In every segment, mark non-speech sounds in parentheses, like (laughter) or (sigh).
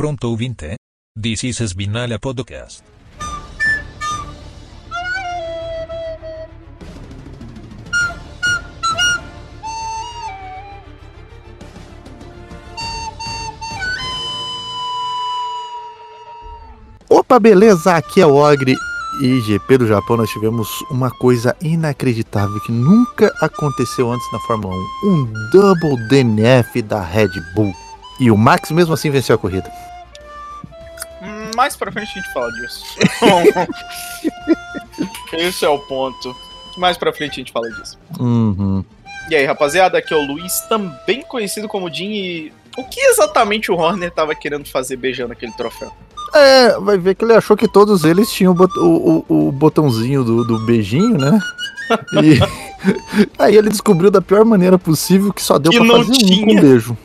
Pronto ouvinte? This is Spinala Podcast. Opa, beleza? Aqui é o Ogre e GP do Japão. Nós tivemos uma coisa inacreditável que nunca aconteceu antes na Fórmula 1: um double DNF da Red Bull. E o Max, mesmo assim, venceu a corrida. Mais pra frente a gente fala disso. (laughs) Esse é o ponto. Mais pra frente a gente fala disso. Uhum. E aí, rapaziada, aqui é o Luiz, também conhecido como Jim. E o que exatamente o Horner tava querendo fazer beijando aquele troféu? É, vai ver que ele achou que todos eles tinham o, bot- o- o- o botãozinho do, do beijinho, né? (laughs) E (laughs) aí ele descobriu da pior maneira possível que só deu Que pra fazer um tinha. com beijo.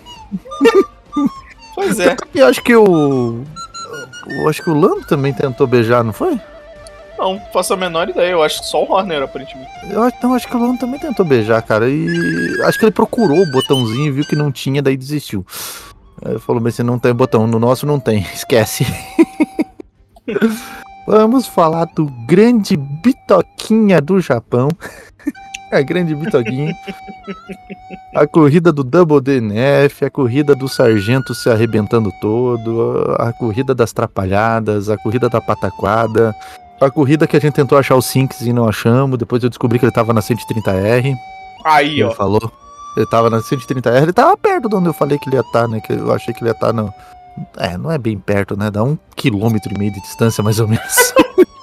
Pois é. E eu acho que o. Eu acho que o Lando também tentou beijar, não foi? Não, faço a menor ideia. Eu acho que só o Horner, aparentemente. Eu acho, não, acho que o Lando também tentou beijar, cara. E acho que ele procurou o botãozinho e viu que não tinha, daí desistiu. Aí falou, mas você não tem botão, no nosso não tem, (laughs) esquece. (laughs) Vamos falar do grande Bitoquinha do Japão. (laughs) A grande Bitoquinha. A corrida do Double DNF, a corrida do Sargento se arrebentando todo, a corrida das trapalhadas, a corrida da pataquada, a corrida que a gente tentou achar o Sinks e não achamos, depois eu descobri que ele tava na 130R. Aí, Ele ó. falou. Ele tava na 130R, ele tava perto de onde eu falei que ele ia estar, né? Que eu achei que ele ia estar no. É, não é bem perto, né? Dá um quilômetro e meio de distância, mais ou menos. (laughs)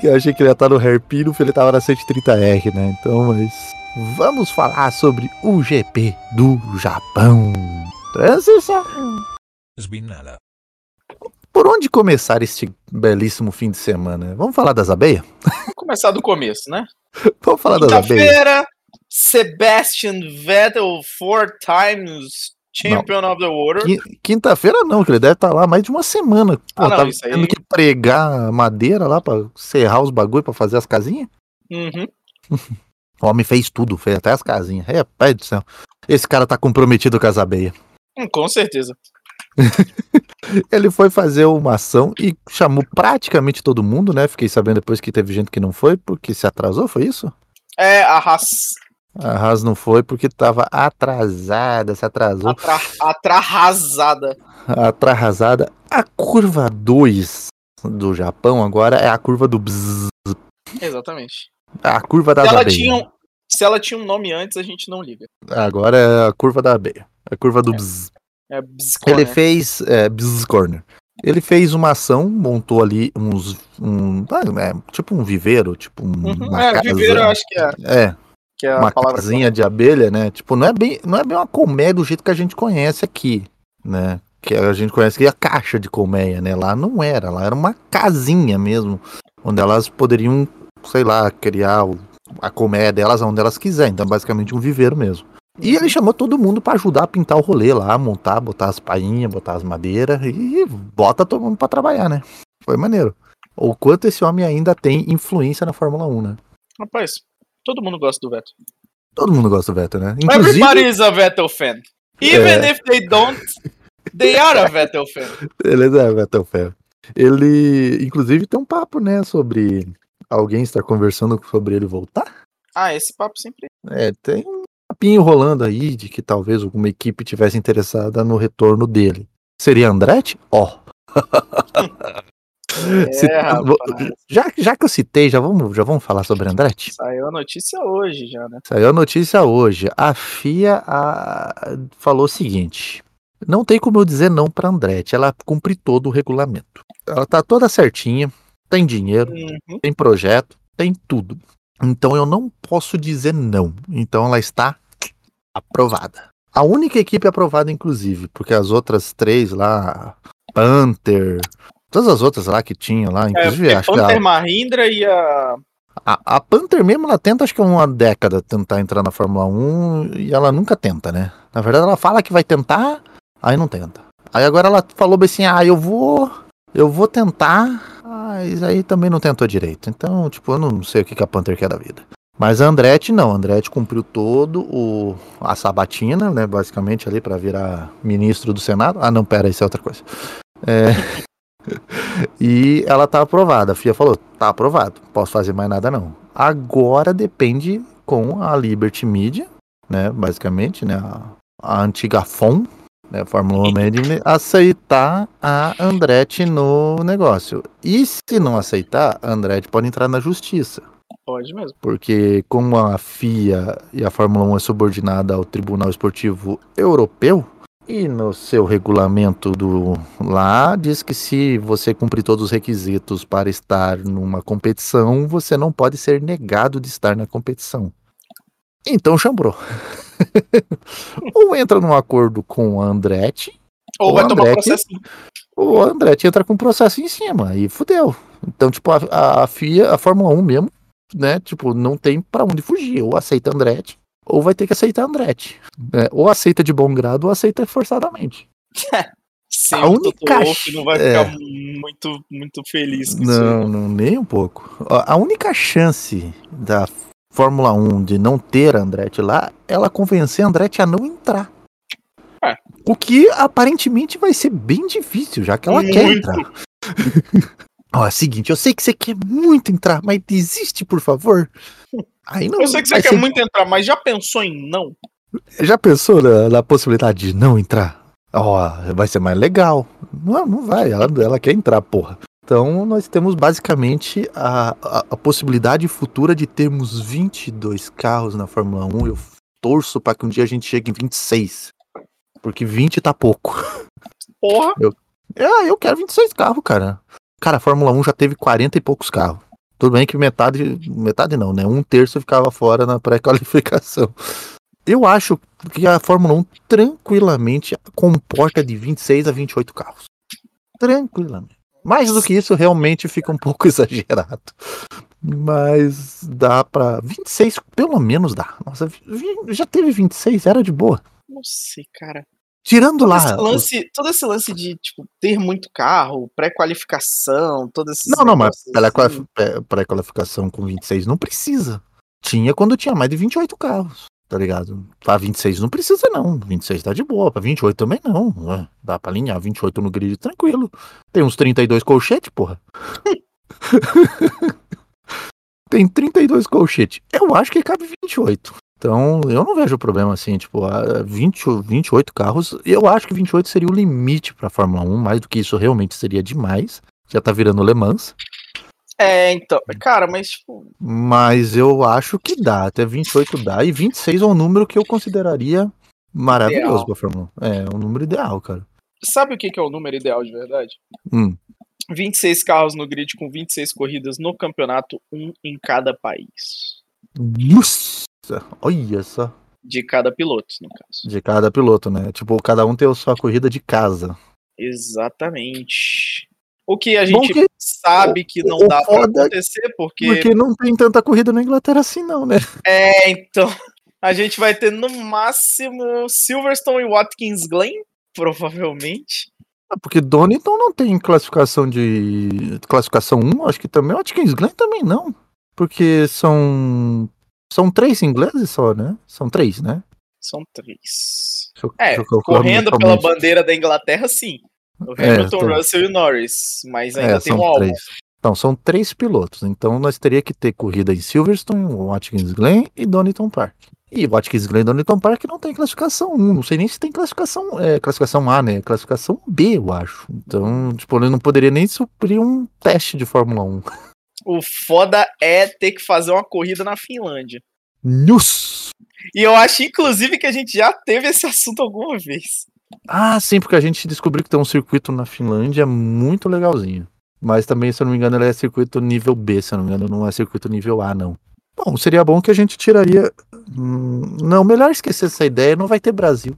Que eu achei que ele ia estar no Hairpin, ele tava na 130R, né? Então, mas. Vamos falar sobre o GP do Japão. Transição. Por onde começar este belíssimo fim de semana? Vamos falar das abelhas? Vamos começar do começo, né? Vamos falar das abelhas. Quinta-feira, Sebastian Vettel, four times champion of the world. Quin- Quinta-feira não, que ele deve estar lá mais de uma semana. Pô, Ah, não, tava isso aí- tendo que pregar madeira lá pra serrar os bagulho pra fazer as casinhas. Uhum. (laughs) O homem fez tudo, fez até as casinhas. É, pai do céu. Esse cara tá comprometido com as abelhas. Hum, com certeza. (laughs) Ele foi fazer uma ação e chamou praticamente todo mundo, né? Fiquei sabendo depois que teve gente que não foi, porque se atrasou, foi isso? É a Haas A Haas não foi porque tava atrasada, se atrasou. atra, atrarrasada. Atrasada. A curva 2 do Japão agora é a curva do bzz, Exatamente. a curva tinha, um- se ela tinha um nome antes, a gente não liga. Agora é a curva da abelha. A curva do É. bzz. É Bzz Ele fez. É, bzz corner. Ele fez uma ação, montou ali uns. Um, é, tipo um viveiro, tipo um, Uhum. uma É, casa. viveiro eu acho que é, É, que é a uma palavra. casinha de abelha, né? Tipo, não é bem, não é bem uma colmeia do jeito que a gente conhece aqui, né? Que a gente conhece aqui a caixa de colmeia, né? Lá não era, lá era uma casinha mesmo, onde elas poderiam, sei lá, criar a colmeia delas onde elas quiserem. Então, basicamente um viveiro mesmo. E ele chamou todo mundo pra ajudar a pintar o rolê lá, montar, botar as painhas, botar as madeiras e bota todo mundo pra trabalhar, né? Foi maneiro. O quanto esse homem ainda tem influência na Fórmula 1, né? Rapaz, todo mundo gosta do Vettel. Todo mundo gosta do Vettel, né? Inclusive, Everybody is a Vettel fan. Even É. if they don't, they are a Vettel fan. ele é Vettel Ferro. Ele, inclusive, tem um papo, né, sobre alguém estar conversando sobre ele voltar. Ah, esse papo sempre. É, tem um papinho rolando aí de que talvez alguma equipe tivesse interessada no retorno dele. Seria Andretti? Ó. Se- (laughs) (laughs) É, já, já que eu citei, já vamos, já vamos falar sobre Andretti? Saiu a notícia hoje já, né? Saiu a notícia hoje. A FIA a- falou o seguinte: não tem como eu dizer não para Andretti. Ela cumpre todo o regulamento. Ela tá toda certinha, tem dinheiro, Uhum. tem projeto, tem tudo. Então eu não posso dizer não. Então ela está aprovada. A única equipe aprovada, inclusive, porque as outras três lá, Panther, todas as outras lá que tinha lá, É, inclusive porque acho que Panther a, Mahindra e a. a, a Panther mesmo, ela tenta, acho que é uma década tentar entrar na Fórmula 1 e ela nunca tenta, né? Na verdade, ela fala que vai tentar, aí não tenta. Aí agora ela falou bem assim: ah, eu vou. Eu vou tentar, mas aí também não tentou direito. Então, tipo, eu não sei o que, que a Panther quer da vida. Mas a Andretti não, a Andretti cumpriu todo o a sabatina, né, basicamente ali para virar ministro do Senado. Ah, não, pera, isso é outra coisa. É, (laughs) e ela tá aprovada. A FIA falou: "Tá aprovado, posso fazer mais nada não". Agora depende com a Liberty Media, né, basicamente, né, a, a antiga FOM, né, a Fórmula 1 Media, aceitar a Andretti no negócio. E se não aceitar, a Andretti pode entrar na justiça. Pode mesmo. Porque como a FIA e a Fórmula 1 é subordinada ao Tribunal Esportivo Europeu, e no seu regulamento do lá diz que se você cumprir todos os requisitos para estar numa competição, você não pode ser negado de estar na competição. Então chambrou. (laughs) ou entra num acordo com a Andretti, Ou O vai tomar Andretti- processo. ou a Andretti entra com processo em cima e fudeu. Então, tipo, a, a FIA, a Fórmula 1 mesmo, né? Tipo, não tem pra onde fugir. Ou aceita Andretti, ou vai ter que aceitar Andretti. né? Ou aceita de bom grado, ou aceita forçadamente. (laughs) Sempre A o única Wolff ch- não vai é. ficar muito, muito feliz com isso. Não, não, nem um pouco. A única chance da Fórmula 1 de não ter a Andretti lá, ela convencer a Andretti a não entrar. É. O que aparentemente vai ser bem difícil, já que ela quer Muito. entrar. (laughs) Ó, é o seguinte, eu sei que você quer muito entrar, mas desiste, por favor. (laughs) Aí não. Eu sei que você quer ser- muito entrar, mas já pensou em não? Já pensou na, na possibilidade de não entrar? Ó, vai ser mais legal. Não, não vai, ela, ela quer entrar, porra. Então nós temos basicamente a, a, a possibilidade futura de termos 22 carros na Fórmula 1. Eu torço para que um dia a gente chegue em 26. Porque 20 tá pouco. Porra, Ah, eu quero 26 carros, cara. Cara, a Fórmula 1 já teve 40 e poucos carros. Tudo bem que metade, metade não, né? Um terço ficava fora na pré-qualificação. Eu acho que a Fórmula 1 tranquilamente comporta de 26 a 28 carros. Tranquilamente. Mais do que isso, realmente fica um pouco (laughs) exagerado. Mas dá pra. 26, pelo menos dá. Nossa, já teve 26, era de boa. não sei, cara. Tirando Todo lá. esse, lance, todo esse lance de, tipo, ter muito carro, pré-qualificação, todos esses Não, não, mas assim. quali- pré- pré-qualificação com 26 não precisa. Tinha quando tinha mais de 28 carros, tá ligado? Pra 26 não precisa, não. 26 tá de boa. Pra 28 também não. Ué, Dá pra alinhar 28 no grid tranquilo. Tem uns 32 colchetes, porra. (laughs) Tem 32 colchetes. Eu acho que cabe 28. Então, eu não vejo problema assim, tipo, a 20, ou 28 carros. Eu acho que 28 seria o limite pra Fórmula 1. Mais do que isso, realmente seria demais. Já tá virando Le Mans. É, então, cara, mas, tipo, Mas eu acho que dá, até 28 dá, e 26 é um número que eu consideraria maravilhoso Ideal. pra Fórmula 1. É, um número ideal, cara. sabe o que que é o número ideal de verdade? Hum. 26 carros no grid com 26 corridas no campeonato, um em cada país. Nossa, olha só. De cada piloto, no caso. De cada piloto, né? Tipo, cada um tem a sua corrida de casa. Exatamente. O que a gente que sabe que não dá pra acontecer, porque, Porque não tem tanta corrida na Inglaterra assim, não, né? É, então, (laughs) a gente vai ter no máximo Silverstone e Watkins Glen, provavelmente. Porque Donington não tem classificação de. classificação 1, acho que também. Watkins Glen também não. Porque são. São três ingleses só, né? São três, né? São três. Eu- É, correndo pela bandeira da Inglaterra, sim. O É, Hamilton, tô- Russell e Norris. Mas ainda É, tem um álbum. Então, são três pilotos. Então, nós teria que ter corrida em Silverstone, Watkins Glen e Donington Park. E Watkins Glen e Donington Park não tem classificação 1. Não sei nem se tem classificação, é, classificação A, né? Classificação B, eu acho. Então, tipo, ele não poderia nem suprir um teste de Fórmula 1. (laughs) O foda é ter que fazer uma corrida na Finlândia. Nus! E eu acho, inclusive, que a gente já teve esse (laughs) assunto alguma vez. Ah, sim, porque a gente descobriu que tem um circuito na Finlândia muito legalzinho. Mas também, se eu não me engano, ele é circuito nível B, se eu não me engano, não é circuito nível A, não. Bom, seria bom que a gente tiraria. Hum, não, melhor esquecer essa ideia, não vai ter Brasil.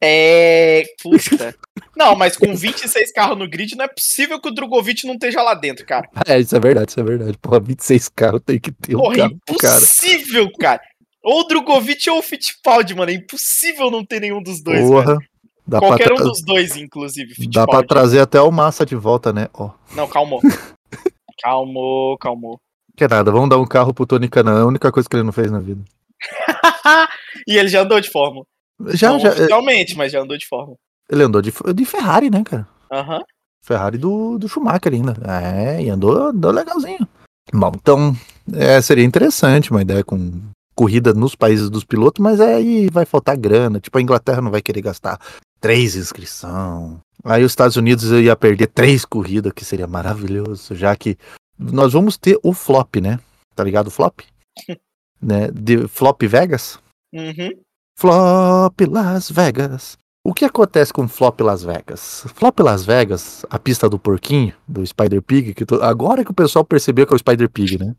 É. Puta. Não, mas com 26 carros no grid, não é possível que o Drogovic não esteja lá dentro, cara. É, isso é verdade, isso é verdade. Porra, 26 carros tem que ter um Porra, é carro cara. impossível, cara. Ou o Drogovic ou o Fittipaldi, mano. É impossível não ter nenhum dos dois. Porra. Dá Qualquer um dos dois, inclusive. dá pra Fittipaldi. trazer até o Massa de volta, né? Ó. Não, calmou. (laughs) calmou, calmou. Que é nada, vamos dar um carro pro Tony Canan, é a única coisa que ele não fez na vida. (laughs) e ele já andou de Fórmula. Já, Não já, oficialmente, mas já andou de Fórmula. ele andou de, de Ferrari, né, cara? Aham. Ferrari do, do Schumacher ainda. É, e andou, andou legalzinho. Bom, então, é, seria interessante uma ideia com corrida nos países dos pilotos, mas aí vai faltar grana. Tipo, a Inglaterra não vai querer gastar três inscrição. Aí os Estados Unidos ia perder três corridas, que seria maravilhoso, já que nós vamos ter o flop, né? Tá ligado o flop? (laughs) né? De Flop Vegas? Uhum. Flop Las Vegas. O que acontece com Flop Las Vegas? Flop Las Vegas, a pista do porquinho, do Spider Pig, que to- agora que o pessoal percebeu que é o Spider Pig, né?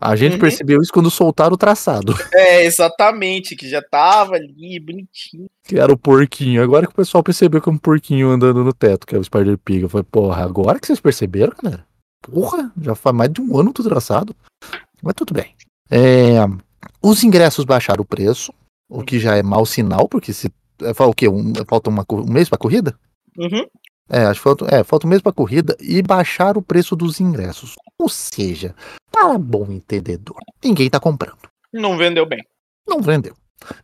A gente Uhum. percebeu isso quando soltaram o traçado, (laughs) É, exatamente, que já tava ali, bonitinho. que era o porquinho. Agora que o pessoal percebeu que é um porquinho andando no teto, que é o Spider Pig. Eu falei, porra, agora que vocês perceberam, galera? Porra, já faz mais de um ano tudo traçado. Mas tudo bem. É, os ingressos baixaram o preço, o que já é mau sinal, porque se. é, Falta o quê? Um, falta uma, um mês pra corrida? Uhum. É, acho que falta, é, falta um mês pra corrida e baixar o preço dos ingressos. Ou seja, para bom entendedor, ninguém tá comprando. Não vendeu bem. Não vendeu.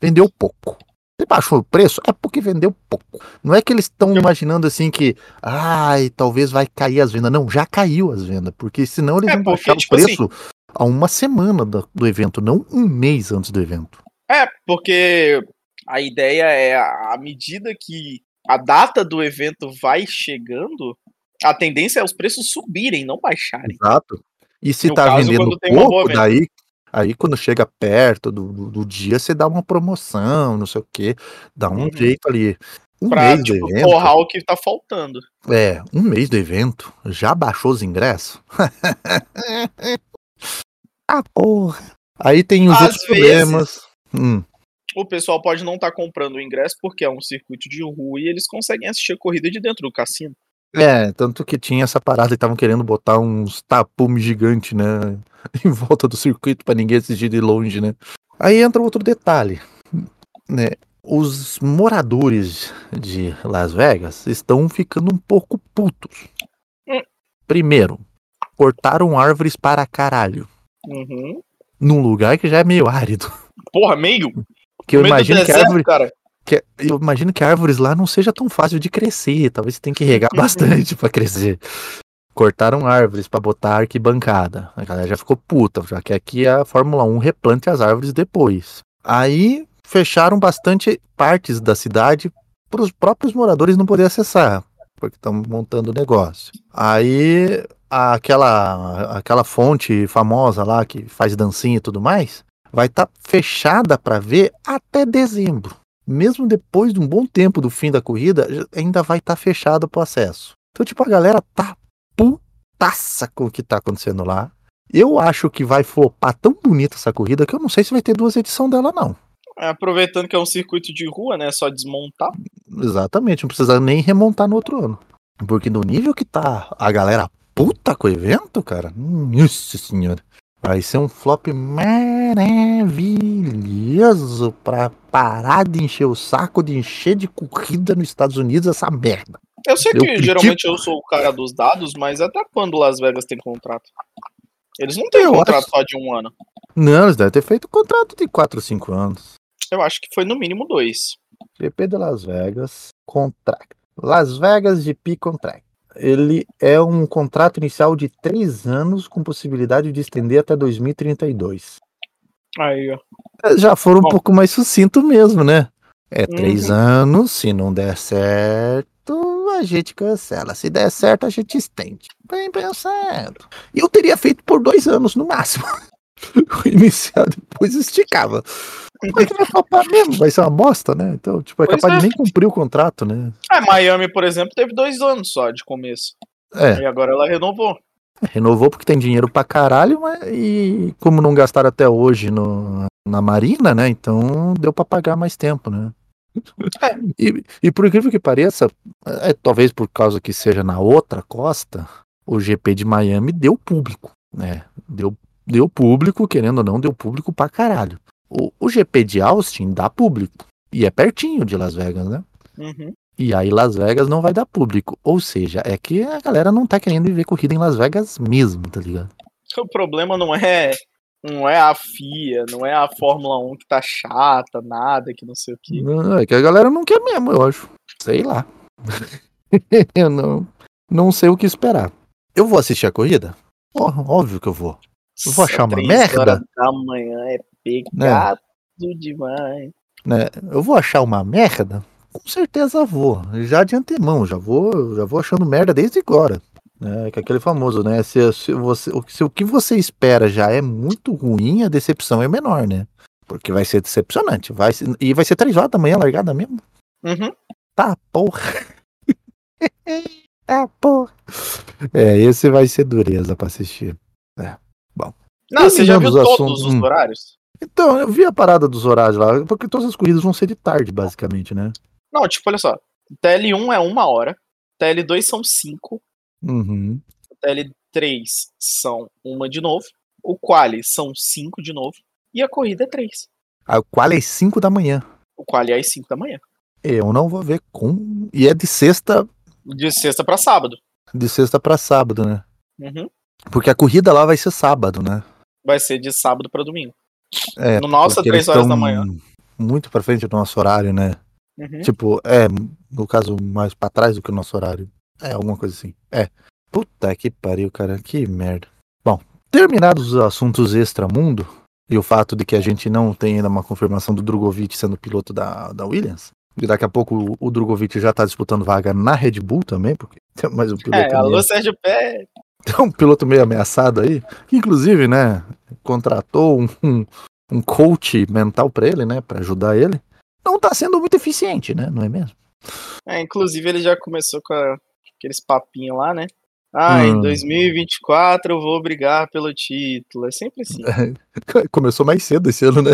Vendeu pouco. Se baixou o preço, é porque vendeu pouco. Não é que eles estão imaginando assim que, ai, talvez vai cair as vendas. Não, já caiu as vendas, porque senão eles É, vão porque, baixar tipo o preço a uma semana do, do evento, não um mês antes do evento. É, porque a ideia é, à medida que a data do evento vai chegando, a tendência é os preços subirem, não baixarem. Exato. E se No tá caso, vendendo pouco, daí, aí quando chega perto do, do, do dia, você dá uma promoção, não sei o quê, dá um Uhum. jeito ali. Um Pra, mês tipo, do evento. forrar o que tá faltando. É, um mês do evento, já baixou os ingressos? (laughs) ah, porra. Aí tem os Às outros vezes. problemas. Hum, O pessoal pode não estar comprando o ingresso porque é um circuito de rua e eles conseguem assistir a corrida de dentro do cassino. É, tanto que tinha essa parada e estavam querendo botar uns tapumes gigantes, né? (laughs) Em volta do circuito pra ninguém assistir de longe, né? Aí entra outro detalhe, né? Os moradores de Las Vegas estão ficando um pouco putos. Hum. Primeiro, cortaram árvores para caralho. Uhum. Num lugar que já é meio árido. Porra, meio? Que eu meio imagino que, a deserto, árvore, cara. que eu imagino que árvores lá não seja tão fácil de crescer. Talvez você tenha que regar (laughs) bastante para crescer. Cortaram árvores para botar arquibancada. A galera já ficou puta, já que aqui a Fórmula 1 replante as árvores depois. Aí fecharam bastante partes da cidade para os próprios moradores não poderem acessar, porque estão montando o negócio. Aí aquela aquela fonte famosa lá que faz dancinha e tudo mais, vai estar fechada para ver até dezembro. Mesmo depois de um bom tempo do fim da corrida, ainda vai estar fechada para o acesso. Então, tipo, a galera tá putaça com o que tá acontecendo lá. Eu acho que vai flopar tão bonita essa corrida que eu não sei se vai ter duas edições dela, não. É, Aproveitando que é um circuito de rua, né? Só desmontar. Exatamente, não precisa nem remontar no outro ano. Porque no nível que tá a galera puta com o evento, cara, hum, nossa senhora. Vai ser um flop maravilhoso pra parar de encher o saco, de encher de corrida nos Estados Unidos essa merda. Eu sei Eu que critico. geralmente eu sou o cara dos dados, mas até quando Las Vegas tem contrato? Eles não têm Eu contrato acho- só de um ano. Não, eles devem ter feito um contrato de 4 ou 5 anos. Eu acho que foi no mínimo dois. GP de Las Vegas, contract. Las Vegas GP Contract. Ele é um contrato inicial de 3 anos com possibilidade de estender até 2032. Aí, ó. É, Já foram um Bom. pouco mais sucinto mesmo, né? É três Uhum. anos, se não der certo, a gente cancela. Se der certo, a gente estende. Bem pensado. E eu teria feito por dois anos no máximo. (laughs) (laughs) O inicial depois esticava. Vai flopar mesmo, vai ser uma bosta, né? Então, tipo, é Pois capaz é. de nem cumprir o contrato, né? É, Miami, por exemplo, teve dois anos só de começo. É, E agora ela renovou. renovou porque tem dinheiro pra caralho, mas e como não gastaram até hoje no, na Marina, né? Então deu pra pagar mais tempo, né? É. E, e por incrível que pareça, é, talvez por causa que seja na outra costa, o GP de Miami deu público, né? Deu, deu público, querendo ou não, deu público pra caralho. O, o GP de Austin dá público. E é pertinho de Las Vegas, né? Uhum. E aí Las Vegas não vai dar público. Ou seja, é que a galera não tá querendo ver corrida em Las Vegas mesmo, tá ligado? O problema não é não é a FIA, não é a Fórmula 1 que tá chata, nada, que não sei o que. Não, é que a galera não quer mesmo, eu acho. Sei lá. (laughs) eu não, não sei o que esperar. Eu vou assistir a corrida? Ó, óbvio que eu vou. Eu vou achar uma merda? horas Da manhã é pegado demais. né? Eu vou achar uma merda? Com certeza vou. Já de antemão, já vou, já vou achando merda desde agora. Né? Que é aquele famoso, né? Se, se você, o- se o que você espera já é muito ruim, a decepção é menor, né? Porque vai ser decepcionante. Vai ser- e vai ser três horas da manhã largada mesmo? Uhum. Tá, porra. (laughs) tá, porra. É, esse vai ser dureza pra assistir. Não, você já viu todos assuntos, os hum. horários? Então, eu vi a parada dos horários lá, porque todas as corridas vão ser de tarde, basicamente, né? Não, tipo, olha só. TL1 é uma hora, TL2 são cinco, Uhum. TL3 são uma de novo, o Quali são cinco de novo, e a corrida é três. A qual é 5 da manhã. O Quali é às 5 da manhã. Eu não vou ver com. E é de sexta, De sexta pra sábado. de sexta pra sábado, né? Uhum. Porque a corrida lá vai ser sábado, né? Vai ser de sábado pra domingo. É, No nosso, porque três horas da manhã. Muito pra frente do nosso horário, né? Uhum. Tipo, é, no caso, mais pra trás do que o nosso horário. É, alguma coisa assim. É. Puta que pariu, cara. Que merda. Bom, terminados os assuntos extramundo, e o fato de que a gente não tem ainda uma confirmação do Drogovic sendo piloto da, da Williams, e daqui a pouco o, o Drogovic já tá disputando vaga na Red Bull também, porque tem mais um piloto, É, meio, alô, Sérgio Pé. Tem um piloto meio ameaçado aí, que inclusive, né, contratou um, um, um coach mental pra ele, né, pra ajudar ele. Não tá sendo muito eficiente, né, não é mesmo? É, inclusive, ele já começou com a- aqueles papinhos lá, né? Ah, Hum. em 2024 eu vou brigar pelo título. É sempre assim. (laughs) Começou mais cedo esse ano, né?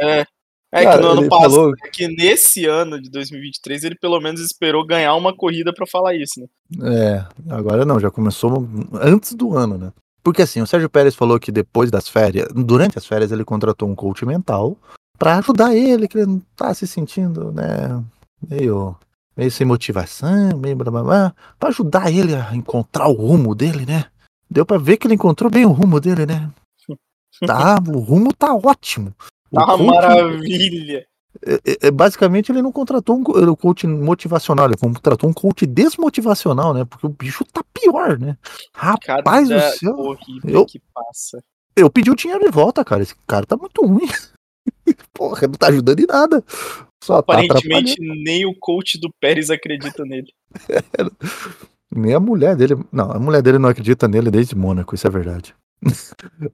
É, é Cara, que no ano passado, falou- é que nesse ano de 2023 ele pelo menos esperou ganhar uma corrida pra falar isso, né? É, agora não, já começou antes do ano, né? Porque assim, o Sérgio Pérez falou que depois das férias, durante as férias, ele contratou um coach mental pra ajudar ele, que ele não tá se sentindo, né, meio, meio sem motivação, meio blá blá blá, pra ajudar ele a encontrar o rumo dele, né? Deu pra ver que ele encontrou bem o rumo dele, né? (laughs) Tá, o rumo tá ótimo. Tá coach- maravilha. é, é, é, basicamente ele não contratou um, um coach motivacional, ele contratou um coach desmotivacional, né? Porque o bicho tá pior, né? Cada Rapaz do céu. Eu- que passa. Eu pedi o dinheiro de volta, cara. Esse cara tá muito ruim. (laughs) Porra, não tá ajudando em nada. Só tá Aparentemente atrapalhando. nem o coach do Pérez acredita nele. (laughs) Nem a mulher dele. Não, a mulher dele não acredita nele desde Mônaco, isso é verdade.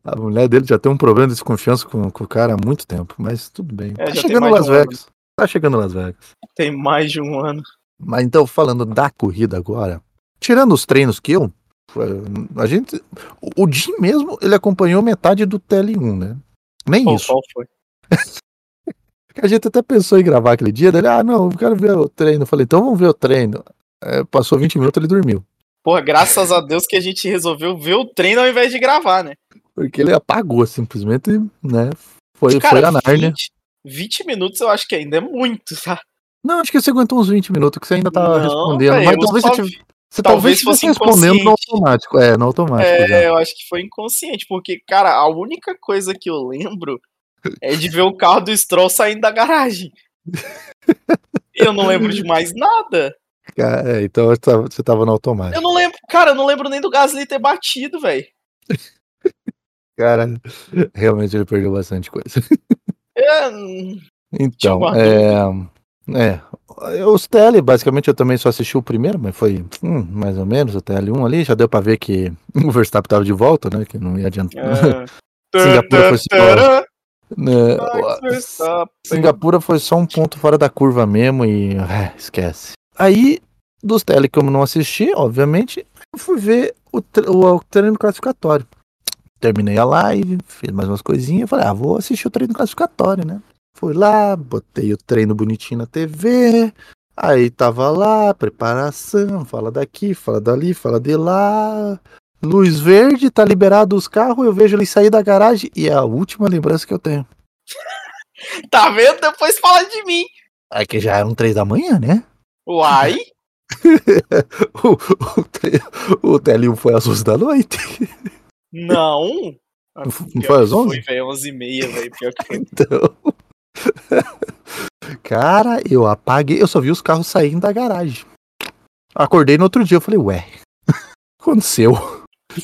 A mulher dele já tem um problema de desconfiança com, com o cara há muito tempo, mas tudo bem. É, tá chegando Las um ano. Vegas. Tá chegando Las Vegas. Tem mais de um ano. Mas então, falando da corrida agora, tirando os treinos que eu, foi- a gente. O Jim mesmo, ele acompanhou metade do TL1, né? Nem Pô, isso. qual foi? (laughs) A gente até pensou em gravar aquele dia, dele, ah, não, eu quero ver o treino. Eu falei, então vamos ver o treino. É, passou 20 minutos, ele dormiu. Porra, graças a Deus que a gente resolveu ver o treino ao invés de gravar, né? Porque ele apagou simplesmente, né? Foi, foi Cara, a Nárnia. 20, 20 minutos eu acho que ainda é muito, tá? Não, acho que você aguentou uns 20 minutos que você ainda tava Não, respondendo. velho, mas talvez só você, tive- você talvez talvez fosse respondendo no automático. É, no automático. já. É, eu acho que foi inconsciente, porque, cara, a única coisa que eu lembro é de ver o carro do Stroll saindo da garagem. (laughs) Eu não lembro de mais nada. É, então você tava- no automático. Eu não lembro, cara, eu não lembro nem do Gasly ter batido, velho. (laughs) Cara, realmente ele perdeu bastante coisa. (laughs) É, Então, uma é, é. Os TL, basicamente, eu também só assisti o primeiro, mas foi hum, mais ou menos o TL1 ali. Já deu pra ver que (laughs) o Verstappen tava de volta, né? Que não ia adiantar. é. Singapura foi só- Né. Singapura foi só um ponto fora da curva mesmo e é, esquece. Aí, dos TL que eu não assisti, obviamente, eu fui ver o, o treino classificatório. Terminei a live, fiz mais umas coisinhas, falei, ah, vou assistir o treino classificatório, né? Fui lá, botei o treino bonitinho na TV, aí tava lá, preparação, fala daqui, fala dali, fala de lá. Luz verde, tá liberado os carros, eu vejo ele sair da garagem e é a última lembrança que eu tenho. (laughs) Tá vendo? Depois fala de mim. É que já eram três da manhã, né? Uai, (laughs) o, o, o TL1 foi às 11 da noite. Não. (laughs) Não f- não foi às 11? Foi, velho, 11 e meia, velho. Pior que foi. (laughs) Então. Cara, eu apaguei, eu só vi os carros saindo da garagem. Acordei no outro dia, eu falei, ué, aconteceu?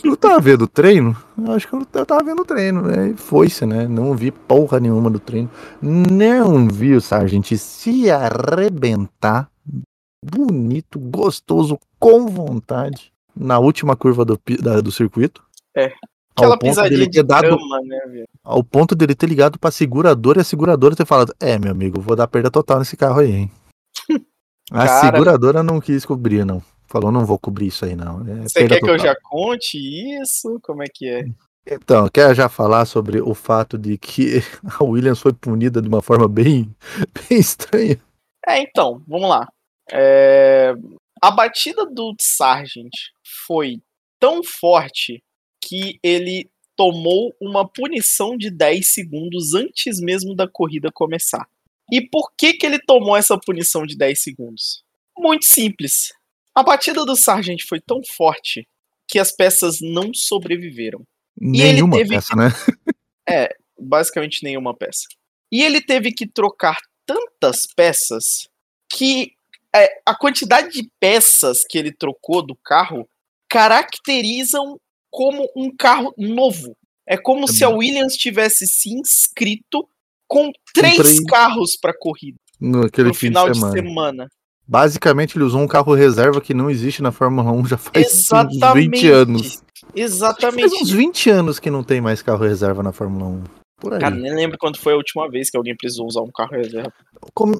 Eu não tava vendo o treino? Eu acho que eu eu tava vendo o treino, né? Foi-se, né? Não vi porra nenhuma do treino. Não vi o Sargent se arrebentar. Bonito, gostoso, com vontade. Na última curva do, da- do circuito. É. Aquela pisadinha de dado grama, né, velho? ao ponto dele ter ligado pra seguradora e a seguradora ter falado: É, meu amigo, vou dar perda total nesse carro aí, hein? (laughs) A Cara- seguradora não quis cobrir, não. Falou: Não vou cobrir isso aí, não. É Você quer que eu total." já conte isso? Como é que é? Então, quer já falar sobre o fato de que (laughs) a Williams foi punida de uma forma bem, (laughs) bem estranha? É, então, vamos lá. É, A batida do Sargent foi tão forte que ele tomou uma punição de 10 segundos antes mesmo da corrida começar. E por que, que ele tomou essa punição de 10 segundos? Muito simples. A batida do Sargent foi tão forte que as peças não sobreviveram. Nenhuma teve peça, né? (laughs) basicamente nenhuma peça. E ele teve que trocar tantas peças que é, a quantidade de peças que ele trocou do carro caracterizam como um carro novo. É como se a Williams tivesse se inscrito com três, três carros para corrida no final de de semana. semana. Basicamente, ele usou um carro reserva que não existe na Fórmula 1 já faz uns Exatamente. 20 anos. Faz Exatamente. uns 20 anos que não tem mais carro reserva na Fórmula 1. Por aí. Cara, nem lembro quando foi a última vez que alguém precisou usar um carro reserva.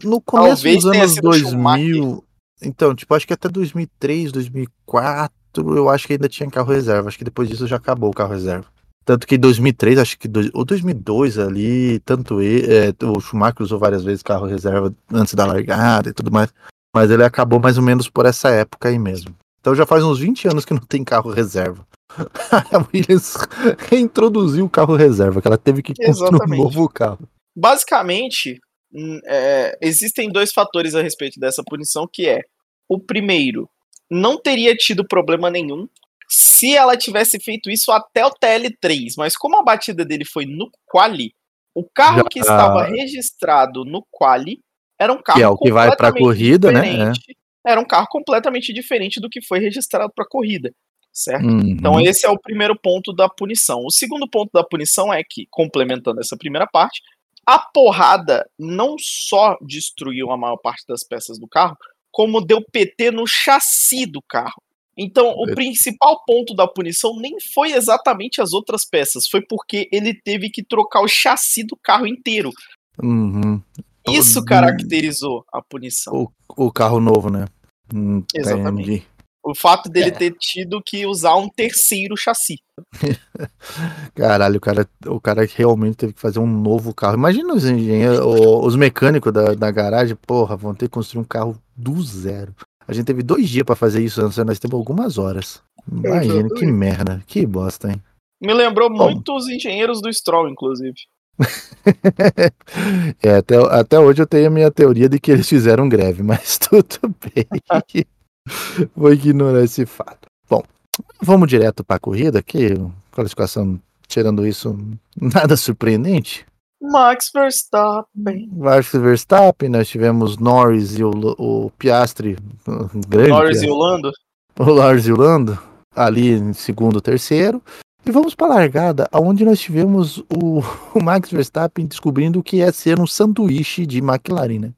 No começo Talvez dos anos sido o 2000. Então, tipo, acho que até 2003, 2004, eu acho que ainda tinha carro reserva. Acho que depois disso já acabou o carro reserva. Tanto que em 2003, acho que. dois- Ou 2002 ali, tanto ele, é, o Schumacher usou várias vezes carro reserva antes da largada e tudo mais. Mas ele acabou mais ou menos por essa época aí mesmo. Então já faz uns 20 anos que não tem carro reserva. (laughs) A Williams reintroduziu o carro reserva, que ela teve que construir um novo carro. basicamente, hum, é, existem dois fatores a respeito dessa punição, que é o primeiro, não teria tido problema nenhum se ela tivesse feito isso até o TL3, mas como a batida dele foi no quali, o carro Já- que estava registrado no quali era um carro Que é o que vai pra completamente corrida, né? diferente. Era um carro completamente diferente do que foi registrado para corrida, certo? Uhum. Então, esse é o primeiro ponto da punição. O segundo ponto da punição é que, complementando essa primeira parte, a porrada não só destruiu a maior parte das peças do carro, como deu PT no chassi do carro. Então, o Eita. principal ponto da punição nem foi exatamente as outras peças, foi porque ele teve que trocar o chassi do carro inteiro. Uhum. Isso O- caracterizou a punição. O, o carro novo, né? Hum, Exatamente. O fato dele É. ter tido que usar um terceiro chassi. (laughs) Caralho, o cara, o cara realmente teve que fazer um novo carro. Imagina os engenheiros, os mecânicos da, da garagem, porra, vão ter que construir um carro do zero. A gente teve dois dias pra fazer isso, antes nós temos algumas horas. Imagina, que merda, que bosta, hein? Me lembrou Bom. muito os engenheiros do Stroll, inclusive. (laughs) É, até, até hoje eu tenho a minha teoria de que eles fizeram greve, mas (laughs) tudo bem. (laughs) Vou ignorar esse fato. Bom, vamos direto para a corrida, que classificação, tirando isso, (laughs) nada surpreendente. Max Verstappen. Max Verstappen, nós tivemos Norris e o, o Piastri, grande Norris Piastri, e o Lando. o Lars e o Lando, ali em segundo, terceiro. E vamos para a largada, onde nós tivemos o, (laughs) o Max Verstappen descobrindo o que é ser um sanduíche de McLaren, né?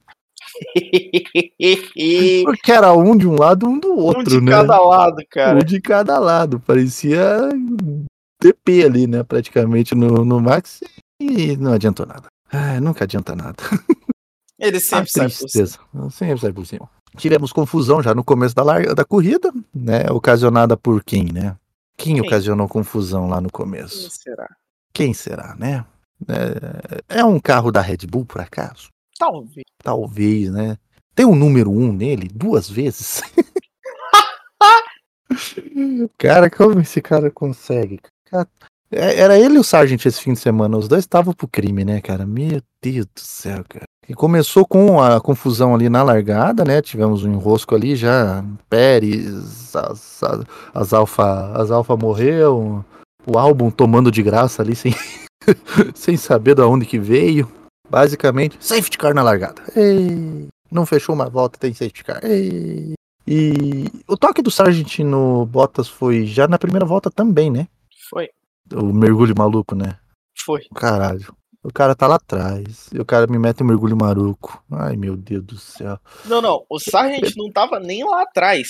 (laughs) Porque era um de um lado um do outro, um de né? cada lado, cara. Um de cada lado. Parecia TP ali, né? Praticamente no, no Max. E não adiantou nada. Ai, nunca adianta nada. (laughs) Ele sempre sai por cima. tristeza. Sempre sai por cima. Tivemos confusão já no começo da, larga, da corrida, né? Ocasionada por quem, né? Quem, Quem? ocasionou confusão lá no Quem começo? será? Quem será, né? É, é um carro da Red Bull, por acaso? Talvez. Talvez, né? Tem um número um nele duas vezes. (laughs) (laughs) cara, como esse cara consegue? Cara, é- era ele e o Sargent esse fim de semana. Os dois estavam pro crime, né, cara? Meu Deus do céu, cara. E começou com a confusão ali na largada, né? Tivemos um enrosco ali já. Pérez, as, as, as Alfa, as Alfa morreu. o álbum tomando de graça ali, sem, (laughs) sem saber de onde que veio. Basicamente, safety car na largada. Ei, não fechou uma volta, tem safety car. Ei. E o toque do Sargent no Bottas foi já na primeira volta também, né? Foi, O mergulho maluco, né? foi. Caralho. O cara tá lá atrás. E o cara me mete um mergulho maluco. Ai, meu Deus do céu. Não, não, o Sargent não tava nem lá atrás.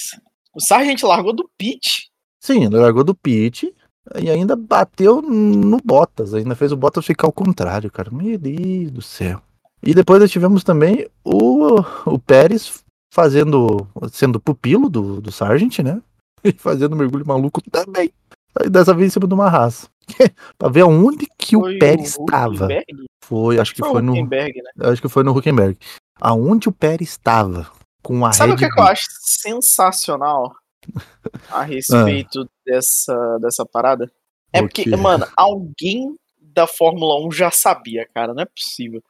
O Sargent largou do pit. Sim, ele largou do pit e ainda bateu no Bottas. Ainda fez o Bottas ficar ao contrário, cara. Meu Deus do céu. E depois nós tivemos também o, o Pérez fazendo. sendo pupilo do, do Sargent, né? (laughs) E fazendo mergulho maluco também. Aí dessa vez em cima de uma raça. (laughs) pra ver aonde que Foi o Pérez estava. Foi, acho que Foi foi, o no. Huckenberg, né? Acho que foi no Huckenberg. Aonde o Pérez estava com a Sabe o Red que, que eu acho sensacional a respeito dessa, dessa parada? É porque, mano, alguém da Fórmula 1 já sabia, cara, não é possível.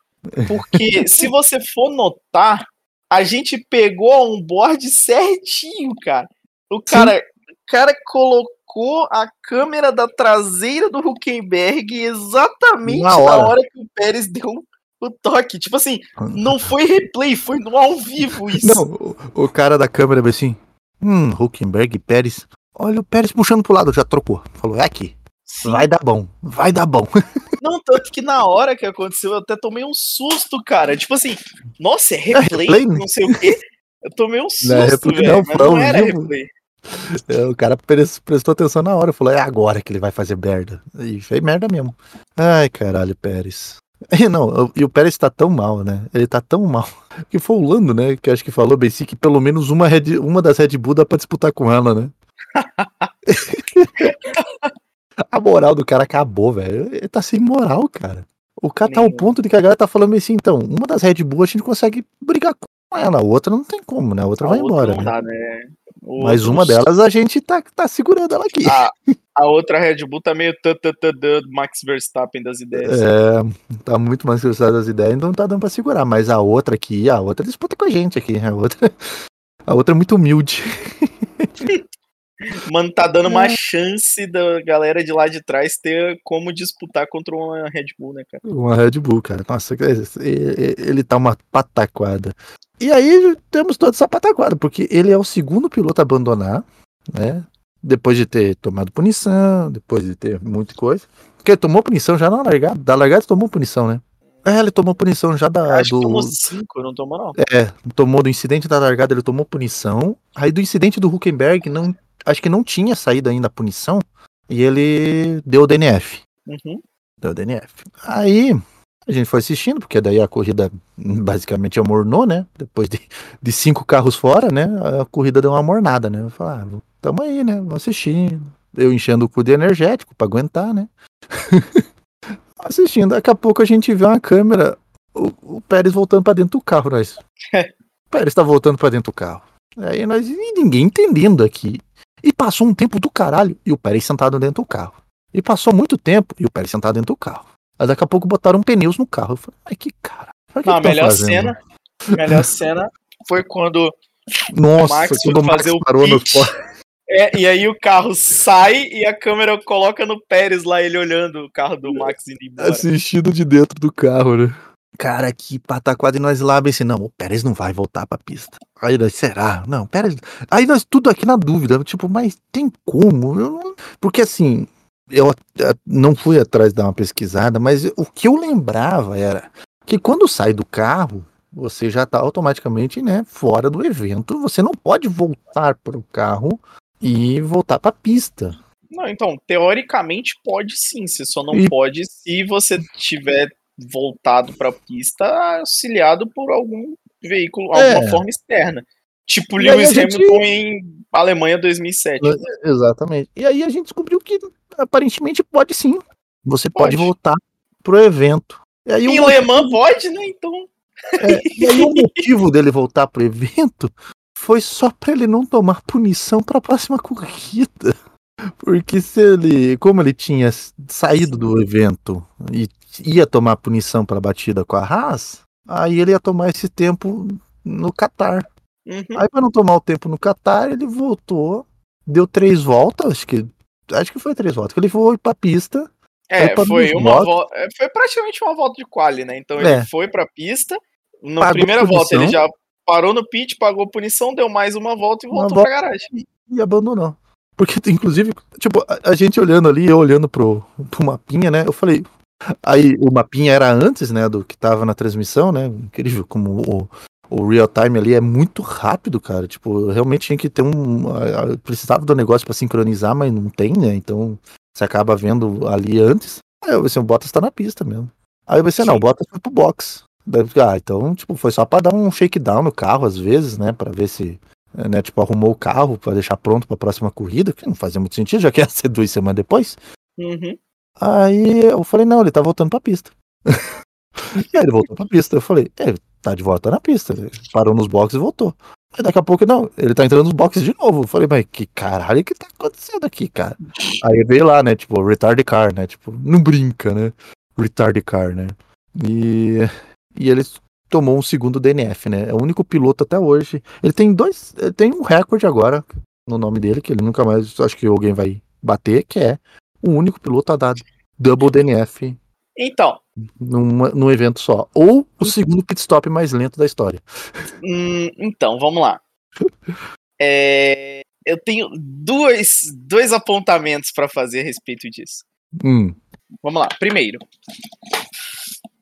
Porque (laughs) se você for notar, a gente pegou a on-board certinho, cara. O cara, cara colocou a câmera da traseira do Huckenberg exatamente Na na hora. hora que o Pérez deu o toque. Tipo assim, não foi replay, foi no ao vivo (laughs) isso. Não, o, o cara da câmera assim. Hum, Huckenberg, Pérez. Olha o Pérez puxando pro lado, já trocou. Falou, é aqui. Sim. Vai dar bom, vai dar bom. (laughs) Não, tanto que na hora que aconteceu, eu até tomei um susto, cara. Tipo assim, nossa, é replay, replay, né? não sei o quê. Eu tomei um susto, Não é replay, velho, não, não ao era vivo. replay. É, o cara pres- prestou atenção na hora. Falou, é agora que ele vai fazer merda. E fez merda mesmo. Ai, caralho, Pérez. E (laughs) não, o- e o Pérez tá tão mal, né? Ele tá tão mal. (laughs) Que foi o Lando, né? Que acho que falou bem assim que pelo menos uma, Red, uma das Red Bull dá pra disputar com ela, né? (laughs) a moral do cara acabou, velho. Ele tá sem moral, cara. O cara tá ao ponto de que a galera tá falando assim, então, uma das Red Bull a gente consegue brigar com ela, a outra não tem como, né? A outra A vai outra embora, não né? dá, né? O Mas uma delas a gente tá, tá segurando ela aqui. A, a outra Red Bull tá meio tatatadã do Max Verstappen das ideias. É, tá muito mais cruzadas as ideias, então não tá dando pra segurar. Mas a outra aqui, a outra disputa com a gente aqui. A outra, (laughs) a outra é muito humilde. (laughs) Mano, tá dando É. uma chance da galera de lá de trás ter como disputar contra uma Red Bull, né, cara? Uma Red Bull, cara. Nossa, ele ele tá uma pataquada. E aí temos toda essa pataquada, porque ele é o segundo piloto a abandonar, né? Depois de ter tomado punição, depois de ter muita coisa. Porque tomou punição já na largada. Da largada tomou punição, né? É, ele tomou punição já da, Acho do. que tomou cinco, não tomou, não. É, tomou do incidente da largada, ele tomou punição. Aí do incidente do Huckenberg, não, acho que não tinha saído ainda a punição. E ele deu o DNF. Uhum. Deu o DNF. Aí a gente foi assistindo, porque daí a corrida (laughs) basicamente amornou, né? Depois de, de cinco carros fora, né? A corrida deu uma mornada, né? Eu falei, ah, tamo aí, né? Vamos assistindo. Eu enchendo o cu de energético pra aguentar, né? (laughs) assistindo. Daqui a pouco a gente vê uma câmera, o, o Pérez voltando pra dentro do carro, nós. o Pérez tá voltando pra dentro do carro. Aí nós, e ninguém entendendo aqui. E passou um tempo do caralho, e o Pérez sentado dentro do carro. E passou muito tempo, e o Pérez sentado dentro do carro. Aí daqui a pouco botaram pneus no carro. Eu falei, ai que cara. o que Não, a melhor fazendo? cena, a melhor cena foi quando Nossa, Max quando o Max fazer o parou no. É, e aí o carro sai e a câmera coloca no Pérez lá, ele olhando o carro do Max indo embora. assistido de dentro do carro, né? Cara, que pataquada e nós lá bem assim, não, o Pérez não vai voltar pra pista. Aí nós, será? Não, Pérez. Aí nós tudo aqui na dúvida, tipo, mas tem como? Eu não- Porque assim, eu não fui atrás de dar uma pesquisada, mas o que eu lembrava era que quando sai do carro, você já tá automaticamente, né, fora do evento. Você não pode voltar pro carro e voltar pra pista. Não, então, teoricamente pode sim, você só não E- pode se você tiver voltado pra pista auxiliado por algum veículo, É. alguma forma externa. Tipo E Lewis a gente- Hamilton em Alemanha 2007. Exatamente. E aí a gente descobriu que aparentemente pode sim. Você pode, Pode. voltar pro evento. E aí, Em o, Le Mans pode, né? Então, é, e aí o motivo dele voltar pro evento foi só pra ele não tomar punição pra próxima corrida. (laughs) Porque se ele, como ele tinha saído do evento e ia tomar punição pela batida com a Haas, aí ele ia tomar esse tempo no Qatar. uhum. Aí, para não tomar o tempo no Qatar, ele voltou, deu três voltas, acho que Acho que foi três voltas. Que ele foi pra pista. É, foi uma volta. Foi praticamente uma volta de quali, né? Então ele É. foi pra pista. Na Pagou primeira volta ele já parou no pit, pagou punição, deu mais uma volta e Uma voltou volta. pra garagem. e abandonou. Porque, (laughs) inclusive, tipo, a, a gente olhando ali, eu olhando pro, pro mapinha, né? Eu falei. Aí o mapinha era antes, né? Do que tava na transmissão, né? Incrível como o, o real time ali é muito rápido, cara. Tipo, realmente tinha que ter um. a- a- Precisava do negócio pra sincronizar, mas não tem, né? Então você acaba vendo ali antes. Aí eu pensei, o Bottas tá na pista mesmo. Aí eu pensei, não, o Sim. Bottas foi pro box. Ah, então, tipo, foi só pra dar um shakedown no carro às vezes, né? Pra ver se né, tipo, arrumou o carro pra deixar pronto pra próxima corrida, que não fazia muito sentido, já que ia ser duas semanas depois. Uhum. Aí eu falei, não, ele tá voltando pra pista. (laughs) e aí ele voltou pra pista. Eu falei, é, ele tá de volta na pista. Ele parou nos boxes e voltou. Aí daqui a pouco, não, ele tá entrando nos boxes de novo. Eu falei, mas que caralho que tá acontecendo aqui, cara? Aí veio lá, né, tipo, retard car, né, tipo, não brinca, né, retard car, né. E, e ele tomou um segundo DNF, né, é o único piloto até hoje. Ele tem dois, ele tem um recorde agora no nome dele, que ele nunca mais, acho que alguém vai bater, que é o único piloto a dar double DNF Então, numa, num evento só. Ou o segundo pit stop mais lento da história. hum, então, vamos lá. É, eu tenho dois, dois apontamentos pra fazer a respeito disso. Hum, Vamos lá. Primeiro,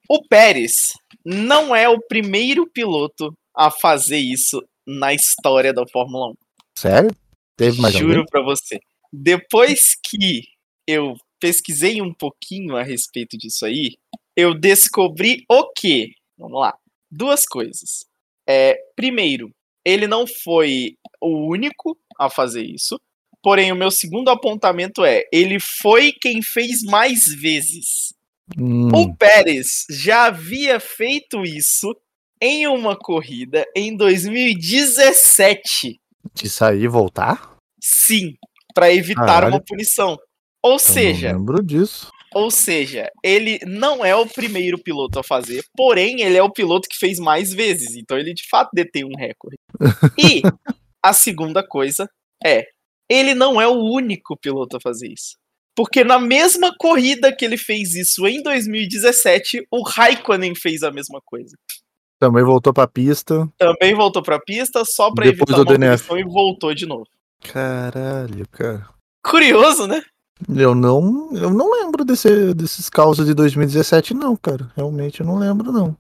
o Pérez não é o primeiro piloto a fazer isso na história da Fórmula 1. sério? Teve mais Juro alguém? pra você. Depois que eu pesquisei um pouquinho a respeito disso aí, eu descobri o quê? Vamos lá. Duas coisas. É, primeiro, ele não foi o único a fazer isso. Porém, o meu segundo apontamento é: ele foi quem fez mais vezes. Hum, O Pérez já havia feito isso em uma corrida em 2017. de sair e voltar? Sim, para evitar Caralho. uma punição. Ou Eu seja, lembro disso. ou seja, ele não é o primeiro piloto a fazer, porém ele é o piloto que fez mais vezes, então ele de fato detém um recorde. E (laughs) a segunda coisa é, ele não é o único piloto a fazer isso. Porque na mesma corrida que ele fez isso em 2017, o Raikkonen fez a mesma coisa. Também voltou pra pista. Também voltou pra pista só pra Depois evitar do DNF. e voltou de novo. Caralho, cara. Curioso, né? Eu não, eu não lembro desse, desses causos de 2017, não, cara. Realmente eu não lembro, não.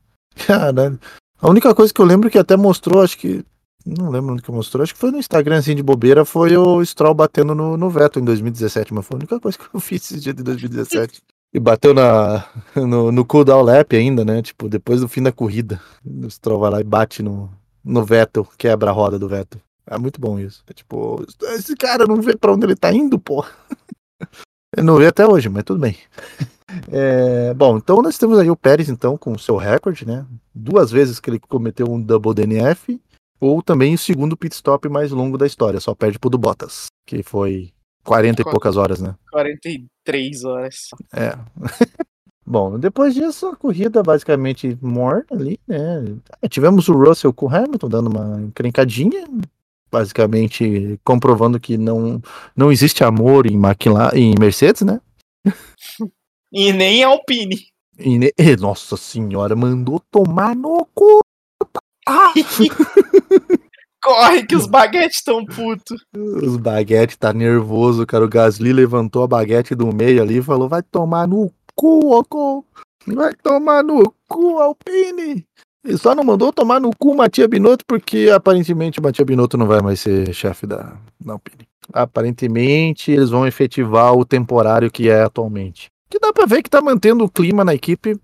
Caralho. A única coisa que eu lembro que até mostrou, acho que. Não lembro onde que mostrou, acho que foi no Instagram, assim, de bobeira, foi o Stroll batendo no, no Veto em 2017, mas foi a única coisa que eu (laughs) fiz esse dia de 2017. E bateu na, no, no cooldown lap ainda, né? Tipo, depois do fim da corrida. O Stroll vai lá e bate no, no Vettel, quebra a roda do Vettel. É muito bom isso. É tipo, esse cara não vê pra onde ele tá indo, pô. (laughs) Eu não vi até hoje, mas tudo bem. (laughs) É, bom, então nós temos aí o Pérez, então, com o seu recorde, né? Duas vezes que ele cometeu um double DNF, ou também o segundo pit stop mais longo da história, só perde pro do Bottas, que foi 40 e poucas horas, né? 43 horas. É. (laughs) Bom, depois disso, a corrida basicamente morta ali, né? Tivemos o Russell com o Hamilton dando uma encrencadinha, basicamente comprovando que não, não existe amor em, McLaren, em Mercedes, né? (laughs) E nem Alpine. E ne- nossa senhora, mandou tomar no cu. Ah! (laughs) Corre que os baguetes estão puto. Os baguete tá nervoso, cara. O Gasly levantou a baguete do meio ali e falou: vai tomar no cu, Ocon. Vai tomar no cu, Alpine. E só não mandou tomar no cu Matia Binotto, porque aparentemente Matia Binotto não vai mais ser chefe da, da Alpine. Aparentemente eles vão efetivar o temporário que é atualmente. Que dá pra ver que tá mantendo o clima na equipe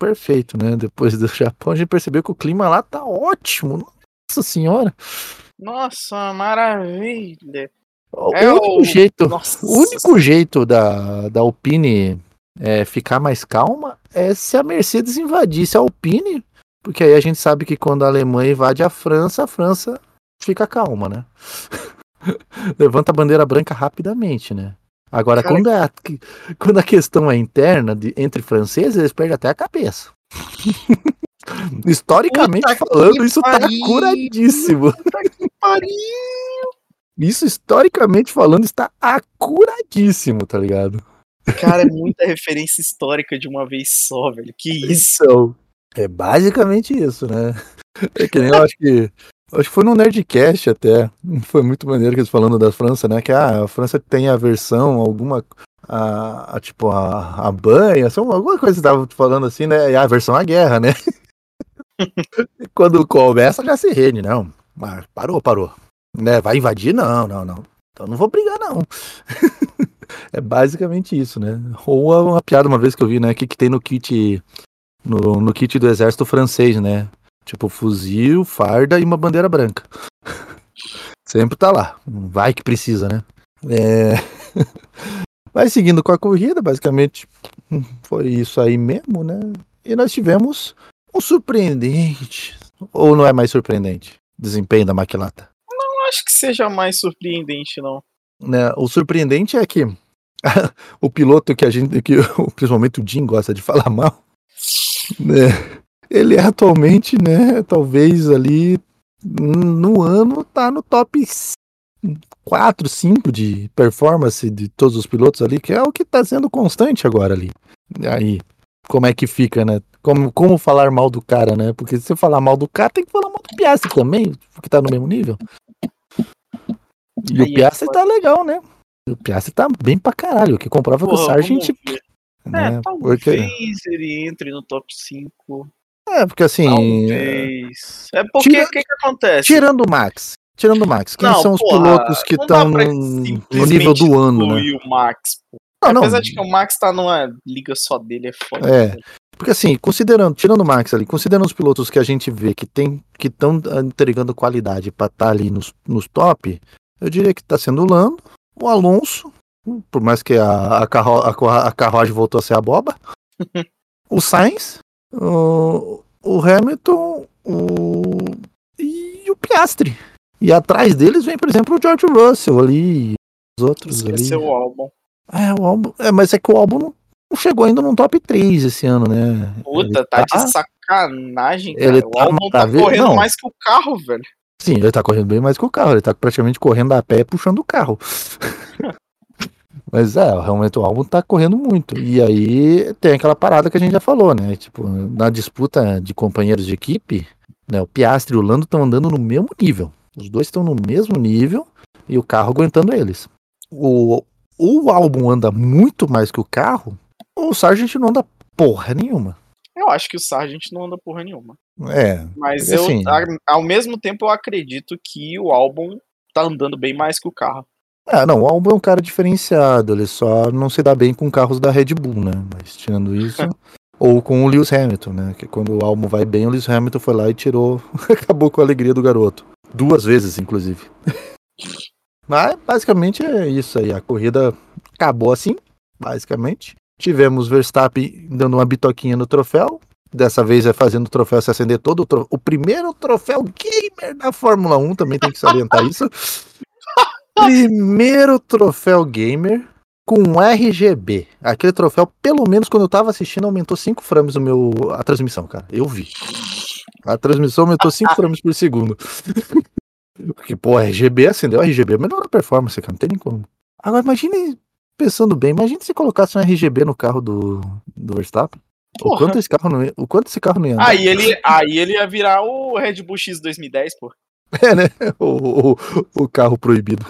perfeito, né? Depois do (laughs) Japão, a gente percebeu que o clima lá tá ótimo. Nossa senhora. Nossa, maravilha. O É único o- jeito, Nossa. o único jeito da, da Alpine é, ficar mais calma é se a Mercedes invadisse a Alpine, porque aí a gente sabe que quando a Alemanha invade a França, a França fica calma, né? (laughs) Levanta a bandeira branca rapidamente, né? Agora, Cara, quando, a, quando a questão é interna de- entre franceses, eles perdem até a cabeça. (laughs) Historicamente falando, isso tá pariu. curadíssimo. Pariu. Isso, historicamente falando, está acuradíssimo, tá ligado? Cara, é muita referência histórica de uma vez só, velho. Que isso? Então, é basicamente isso, né? É que nem eu acho que. Acho que foi no Nerdcast até. Foi muito maneiro que eles falando da França, né? Que ah, a França tem a versão, alguma. A, a tipo, a, a banha, alguma coisa que estavam falando assim, né? A versão à guerra, né? (laughs) E Quando começa, já se rende, não. Mas parou, parou. Né? Vai invadir? Não, não, não. Então não vou brigar, não. (laughs) é basicamente isso, né? Ou uma piada uma vez que eu vi, né? O que, que tem no kit. No, no kit do exército francês, né? Tipo, fuzil, farda e uma bandeira branca. (laughs) Sempre tá lá. Vai que precisa, né? É... (laughs) Vai seguindo com a corrida, basicamente foi isso aí mesmo, né? E nós tivemos um surpreendente. Ou não é mais surpreendente? Desempenho da Maquilata. Não acho que seja mais surpreendente, não. Né? O surpreendente é que (laughs) o piloto que a gente, que principalmente o Jim gosta de falar mal, né? Ele é atualmente, né, talvez ali no ano tá no top 4, 5 de performance de todos os pilotos ali, que é o que tá sendo constante agora ali. Aí, como é que fica, né? Como, como falar mal do cara, né? Porque se você falar mal do cara, tem que falar mal do Piastri também, porque tá no mesmo nível. E o Aí é Piastri tá legal, né? O Piastri tá bem pra caralho, o que comprova que o Porra, Sargent. Né? É, porque, talvez ele entre no top 5. É, porque assim. Talvez. É porque o que, que acontece? Tirando o Max. Tirando o Max. Quem Não, são os porra, pilotos que estão no, nível do ano, né? o Max. Não, não. Apesar de que o Max tá numa liga só dele, é foda. É. né? Porque assim, considerando, tirando o Max ali, considerando os pilotos que a gente vê que tem, que estão entregando qualidade pra estar ali nos, nos top, eu diria que tá sendo o Lando, o Alonso, por mais que a, a, carro, a, a carruagem voltou a ser a boba, (laughs) o Sainz, o, o Hamilton, o, e o Piastri. E atrás deles vem, por exemplo, o George Russell ali, os outros ali. Esqueceu o álbum. É, o álbum, é, mas é que o álbum não, chegou ainda no top 3 esse ano, né? Puta, Ele tá, de sacanagem, cara. Ele o tá álbum tá correndo não. mais que o carro, velho. Sim, ele tá correndo bem mais que o carro, ele tá praticamente correndo a pé puxando o carro. (laughs) Mas é, realmente o álbum tá correndo muito. E aí tem aquela parada que a gente já falou, né? Tipo, na disputa de companheiros de equipe, né? O Piastri e o Lando estão andando no mesmo nível. Os dois estão no mesmo nível e o carro aguentando eles. O, o álbum anda muito mais que o carro, o Sargent não anda porra nenhuma. Eu acho que o Sargent não anda porra nenhuma. É, Mas eu, assim- a- ao mesmo tempo, eu acredito que o álbum tá andando bem mais que o carro. Ah, não, o Albon é um cara diferenciado, ele só não se dá bem com carros da Red Bull, né? Mas tirando isso, (laughs) ou com o Lewis Hamilton, né? Que quando o Albon vai bem, o Lewis Hamilton foi lá e tirou, (laughs) acabou com a alegria do garoto. Duas vezes, inclusive. (laughs) Mas basicamente é isso aí, a corrida acabou assim, basicamente. Tivemos Verstappen dando uma bitoquinha no troféu, dessa vez é fazendo o troféu se acender todo, o, tro- o primeiro troféu gamer da Fórmula 1, também tem que salientar isso. Primeiro troféu gamer com RGB. Aquele troféu, pelo menos quando eu tava assistindo, aumentou 5 frames o meu a transmissão, cara. Eu vi. A transmissão aumentou 5 frames por segundo. (laughs) Porque, pô, RGB acendeu RGB, melhor performance, cara. Não tem nem como. Agora, imagine, pensando bem, imagine se colocasse um RGB no carro do, do Verstappen. O quanto, esse carro não ia, o quanto esse carro não ia andar. Aí ele, aí ele ia virar o Red Bull X 2010, pô. (laughs) É, né? O, o, o carro proibido.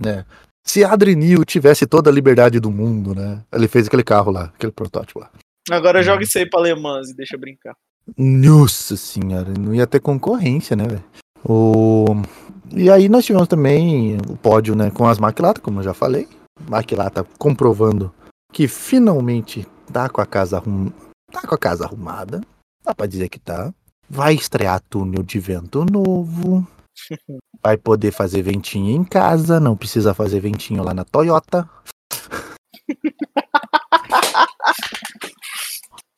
né? Se Adrenil tivesse toda a liberdade do mundo, né? Ele fez aquele carro lá, aquele protótipo lá. Agora Uhum. joga isso aí pra alemãs e deixa brincar. Nossa senhora, não ia ter concorrência, né, velho? O... E aí nós tivemos também o pódio, né, com as Maquilata, como eu já falei. Maquilata comprovando que finalmente tá com a casa arrum... tá com a casa arrumada. Dá pra dizer que tá. Vai estrear túnel de vento novo. (laughs) Vai poder fazer ventinho em casa, não precisa fazer ventinho lá na Toyota. (laughs)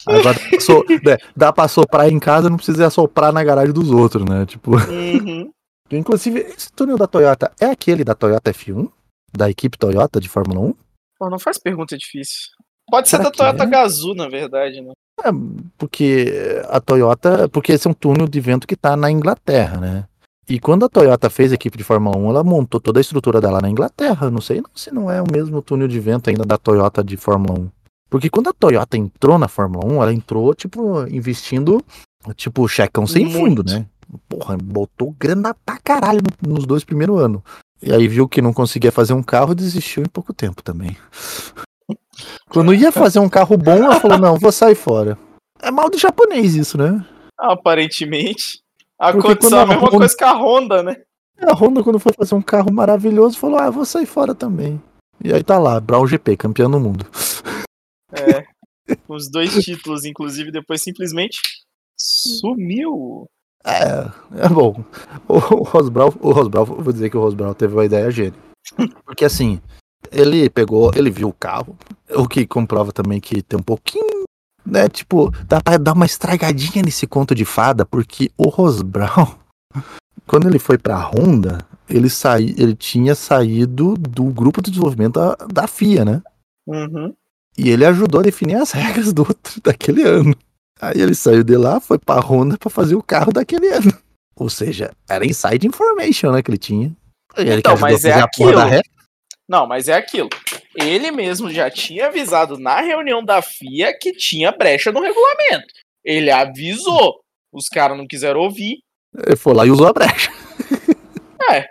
Agora dá pra so- né, dá pra soprar em casa, não precisa assoprar na garagem dos outros, né? Tipo, Uhum. (laughs) inclusive, esse túnel da Toyota é aquele da Toyota F1? Da equipe Toyota de Fórmula 1? Pô, não faz pergunta difícil. Pode ser Será da que Toyota é? Gazoo, na verdade, né? É, porque a Toyota, porque esse é um túnel de vento que tá na Inglaterra, né? E quando a Toyota fez a equipe de Fórmula 1, ela montou toda a estrutura dela na Inglaterra. Não sei se não é o mesmo túnel de vento ainda da Toyota de Fórmula 1. Porque quando a Toyota entrou na Fórmula 1, ela entrou, tipo, investindo, tipo, checão sem fundo, né? Porra, botou grana pra caralho no- nos dois primeiros anos. E aí viu que não conseguia fazer um carro e desistiu em pouco tempo também. Quando ia fazer um carro bom, ela falou, não, vou sair fora. É mal do japonês isso, né? Aparentemente. Aconteceu a mesma Honda- coisa com a Honda, né? A Honda, quando foi fazer um carro maravilhoso, falou, ah, vou sair fora também. E aí tá lá, Brown GP, campeão do mundo. É. Os dois títulos, inclusive, depois simplesmente sumiu. É, é bom. O, o Rosbral, o Rosbral, vou dizer que o Rosbral teve uma ideia gênia. Porque assim, ele pegou, ele viu o carro, o que comprova também que tem um pouquinho, né, tipo, dá pra dar uma estragadinha nesse conto de fada, porque o Rosbral, (laughs) quando ele foi pra Honda, ele, saí, ele tinha saído do grupo de desenvolvimento da, da FIA, né? Uhum. E ele ajudou a definir as regras do outro, (laughs) daquele ano. Aí ele saiu de lá, foi pra Honda pra fazer o carro daquele ano. Ou seja, era inside information, né, que ele tinha. Ele que Então, ajudou mas a é aquilo. Não, mas é aquilo. Ele mesmo já tinha avisado na reunião da FIA que tinha brecha no regulamento. Ele avisou. Os caras não quiseram ouvir. Ele foi lá e usou a brecha. É.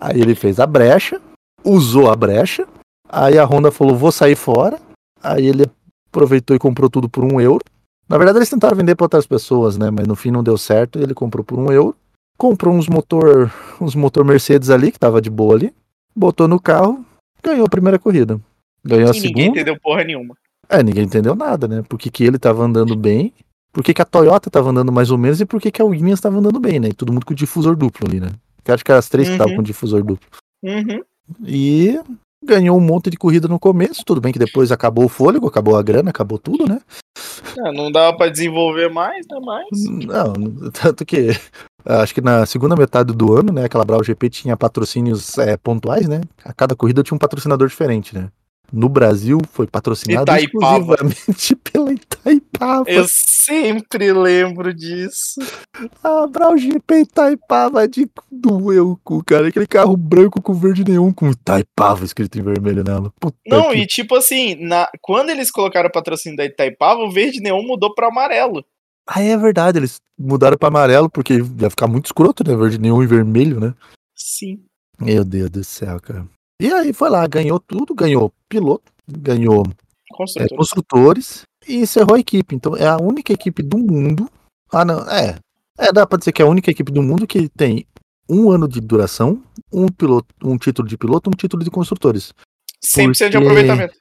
Aí ele fez a brecha, usou a brecha. Aí a Honda falou, vou sair fora. Aí ele aproveitou e comprou tudo por um euro. Na verdade, eles tentaram vender para outras pessoas, né? Mas no fim não deu certo. Ele comprou por um euro. Comprou uns motor, uns motor Mercedes ali, que tava de boa ali. Botou no carro, ganhou a primeira corrida. Ganhou a E ninguém segunda. entendeu porra nenhuma. É, ninguém entendeu nada, né? Por que, que ele tava andando bem, por que, que a Toyota tava andando mais ou menos e por que, que a Williams tava andando bem, né? E todo mundo com difusor duplo ali, né? Eu acho que eram as três que estavam Uhum. com difusor duplo. Uhum. E ganhou um monte de corrida no começo, tudo bem que depois acabou o fôlego, acabou a grana, acabou tudo, né? É, não dava pra desenvolver mais, né? Mas. Não, tanto que acho que na segunda metade do ano, né, aquela Brau GP tinha patrocínios é, pontuais, né? A cada corrida tinha um patrocinador diferente, né? No Brasil foi patrocinado Itaipava. exclusivamente (laughs) pela Itaipava. Eu sempre lembro disso. A Brau GP Itaipava de doeu o cu, cara. Aquele carro branco com verde neon com Itaipava escrito em vermelho nela. Puta Não, que e tipo assim, na... quando eles colocaram o patrocínio da Itaipava, o verde neon mudou pra amarelo. Ah, é verdade, eles mudaram pra amarelo porque ia ficar muito escroto, né? Verde neon e vermelho, né? Sim. Meu Deus do céu, cara. E aí foi lá, ganhou tudo, ganhou piloto, ganhou é, Construtor. construtores e encerrou a equipe. Então é a única equipe do mundo. Ah, não, é. É, dá pra dizer que é a única equipe do mundo que tem um ano de duração, um piloto, um título de piloto, um título de construtores. 100% de porque- aproveitamento.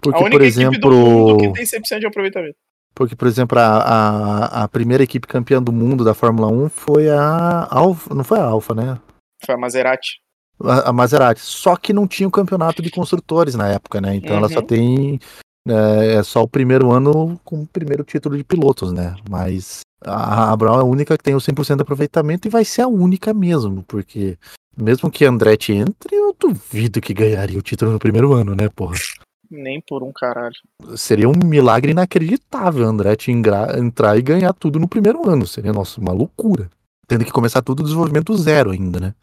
Porque, a única por equipe do mundo exemplo, que tem 100% de aproveitamento. Porque, por exemplo, a, a, a primeira equipe campeã do mundo da Fórmula 1 foi a Alfa, não foi a Alfa, né? Foi a Maserati. a, a Maserati. Só que não tinha o campeonato de construtores na época, né? Então ela só Uhum. tem. É, é só o primeiro ano com o primeiro título de pilotos, né? Mas a, a Brown é a única que tem o 100% de aproveitamento e vai ser a única mesmo, porque mesmo que Andretti entre, eu duvido que ganharia o título no primeiro ano, né, porra? Nem por um caralho. Seria um milagre inacreditável Andretti entrar e ganhar tudo no primeiro ano. Seria, nossa, uma loucura. Tendo que começar tudo do desenvolvimento zero ainda, né?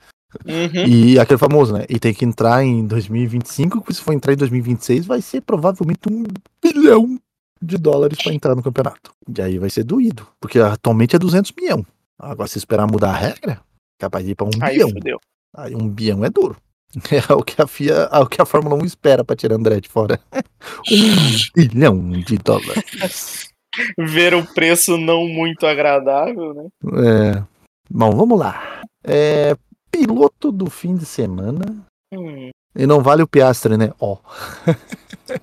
Uhum. E aquele famoso, né? E tem que entrar em 2025, porque se for entrar em 2026, vai ser provavelmente um bilhão de dólares para entrar no campeonato. E aí vai ser doído, porque atualmente é 200 milhões. Agora, se esperar mudar a regra, capaz de ir para um Aí bilhão. fudeu. Aí um bilhão é duro. É o que a FIA, é o que a Fórmula 1 espera para tirar Andretti fora. (laughs) um bilhão de dólares. Ver o preço não muito agradável, né? É. Bom, vamos lá. É, piloto do fim de semana. Hum. E não vale o Piastre, né? Ó.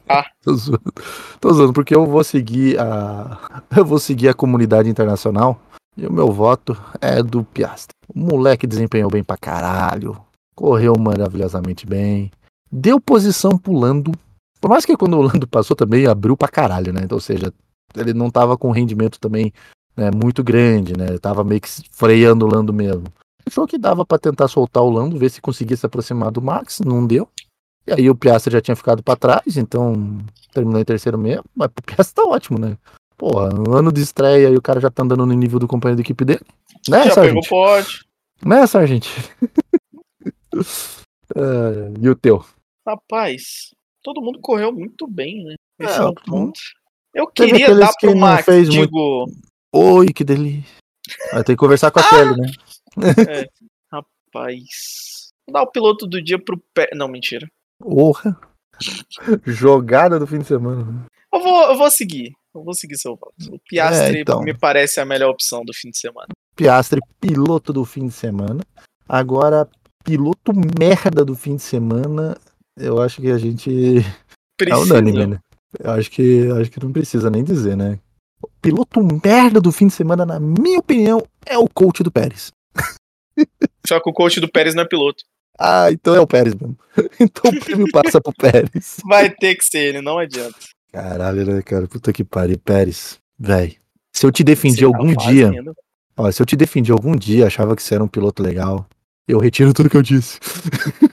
Ah. (laughs) Tô zoando. Tô zoando, porque eu vou seguir a. Eu vou seguir a comunidade internacional. E o meu voto é do Piastre. O moleque desempenhou bem pra caralho. Correu maravilhosamente bem. Deu posição pulando. Por mais que quando o Lando passou também abriu pra caralho, né? Então, ou seja, ele não tava com rendimento também né, muito grande, né? Ele tava meio que freando o Lando mesmo. Achou que dava pra tentar soltar o Lando, ver se conseguia se aproximar do Max, não deu. E aí o Piastri já tinha ficado pra trás, então terminou em terceiro mesmo. Mas pro Piastri tá ótimo, né? Porra, um ano de estreia e o cara já tá andando no nível do companheiro de equipe dele. Né, Já pegou Sargent? pode. Né, Sargent? (laughs) É, e o teu? Rapaz, todo mundo correu muito bem, né? Esse É, é, o ponto. Eu queria dar que pro não Max, fez muito- digo, Oi, que delícia. Vai ter que conversar com (laughs) a Kelly, né? rapaz. Dar o piloto do dia pro pé. Não, mentira. Porra. Jogada do fim de semana. Eu vou, eu vou seguir. Eu vou seguir seu voto. O Piastri É, então. me parece a melhor opção do fim de semana. Piastre, piloto do fim de semana. Agora, piloto merda do fim de semana. Eu acho que a gente (laughs) É Precisa. unânime, né? Eu acho que, acho que não precisa nem dizer, né? O piloto merda do fim de semana, na minha opinião, é o coach do Pérez. (laughs) Só que o coach do Pérez não é piloto. Ah, então é o Pérez mesmo. (laughs) Então o prêmio passa pro Pérez. Vai ter que ser ele, não adianta. Caralho, né, cara? Puta que pariu. Pérez, véi. Se eu te defendi Você tá algum dia, ó, se eu te defendi algum dia, achava que você era um piloto legal, eu retiro tudo que eu disse.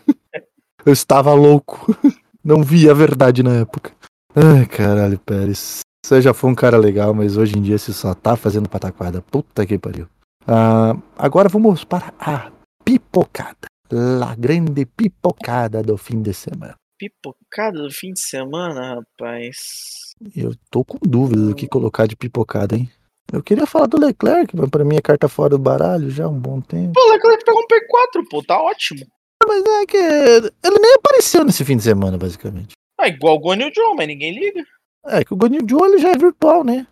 (laughs) eu estava louco. Não vi a verdade na época. Ai, caralho, Pérez. Você já foi um cara legal, mas hoje em dia você só tá fazendo pataquada. Puta que pariu. Ah, agora vamos para a pipocada. La grande pipocada do fim de semana. Pipocada do fim de semana, rapaz. Eu tô com dúvida do que colocar de pipocada, hein? Eu queria falar do Leclerc, mas pra mim é carta fora do baralho já há um bom tempo. Pô, o Leclerc pegou um P4, pô, tá ótimo. Mas é que ele nem apareceu nesse fim de semana, basicamente. Ah, igual o Guanyu John, mas ninguém liga. É que o Guanyu Joe ele já é virtual, né?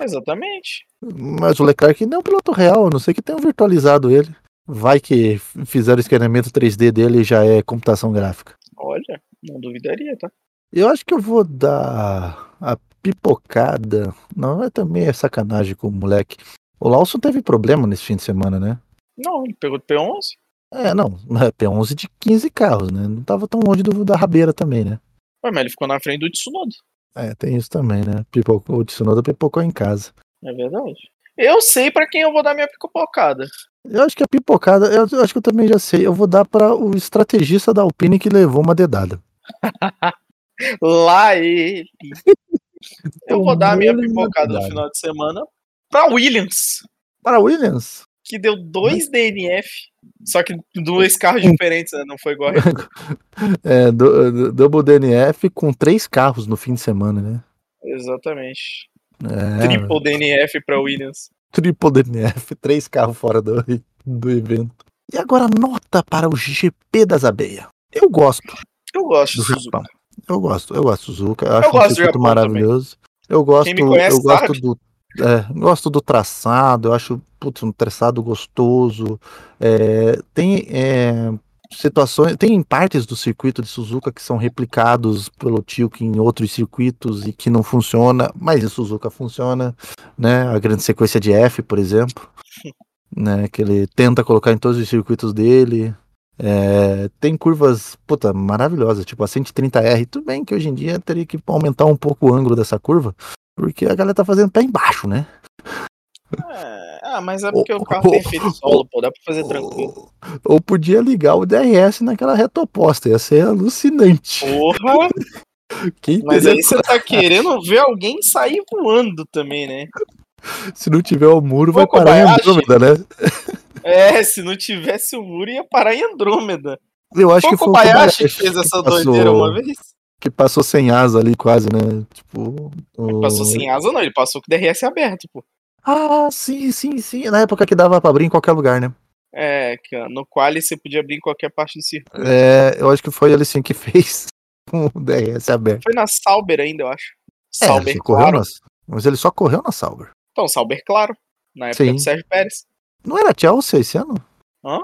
Exatamente. Mas o Leclerc não é um piloto real, a não sei que tenham virtualizado ele. Vai que fizeram o escaneamento 3D dele e já é computação gráfica. Olha, não duvidaria, tá? Eu acho que eu vou dar a pipocada. Não, é também é sacanagem com o moleque. O Lawson teve problema nesse fim de semana, né? Não, ele pegou do P11. É, não, é P11 de 15 carros, né? Não tava tão longe do, da rabeira também, né? Ué, mas ele ficou na frente do Tsunoda. É, tem isso também, né? Pipocou, o Tsunoda pipocou em casa. É verdade. Eu sei pra quem eu vou dar minha pipocada. Eu acho que a pipocada, eu, eu acho que eu também já sei. Eu vou dar para o estrategista da Alpine que levou uma dedada. (laughs) Lá ele. Eu vou dar a minha pipocada no final de semana pra Williams, Para Williams? que deu dois DNF. Só que dois (laughs) carros diferentes, né? Não foi igual. a- (laughs) É, do- do- Double DNF com três carros no fim de semana, né? Exatamente. É, Triple DNF pra Williams. Triple DNF, três carros fora do, do evento. E agora nota para o GP das Abelhas. Eu gosto Eu gosto do Suzuka. Japão. Eu gosto, eu gosto do Suzuka. Eu acho gosto um circuito maravilhoso. Eu gosto, conhece eu gosto sabe. do, é, gosto do traçado. Eu acho putz, um traçado gostoso. É, tem é, situações, tem partes do circuito de Suzuka que são replicados pelo Tilke em outros circuitos e que não funciona, mas em Suzuka funciona, né? A grande sequência de F, por exemplo, (laughs) né? Que ele tenta colocar em todos os circuitos dele. É, tem curvas, puta, maravilhosas, tipo a 130R. Tudo bem que hoje em dia teria que aumentar um pouco o ângulo dessa curva, porque a galera tá fazendo pé embaixo, né? É, ah, mas é porque Ô, o (laughs) carro tem ô, efeito solo, pô. Dá pra fazer tranquilo. Ou, ou podia ligar o DRS naquela reta oposta, ia ser alucinante. Porra! (laughs) Mas aí você tá querendo ver alguém sair voando também, né? (laughs) Se não tiver o muro, Ô, vai parar em. Andrômeda, né? (laughs) É, se não tivesse o muro, ia parar em Andrômeda. Eu acho Foi que o foi o Kobayashi que fez essa passou- doideira uma vez? que passou sem asa ali, quase, né? Tipo. o- Passou sem asa, não. Ele passou com o DRS aberto, pô. Ah, sim, sim, sim. Na época que dava pra abrir em qualquer lugar, né? É, que no qual você podia abrir em qualquer parte do circuito. É, eu acho que foi ele sim que (laughs) fez com o DRS aberto. Foi na Sauber ainda, eu acho. É, Sauber, claro. Mas ele só correu na Sauber. Então, Sauber, claro. Na época Sim. do Sérgio Pérez. Não era Chelsea esse ano? Hã?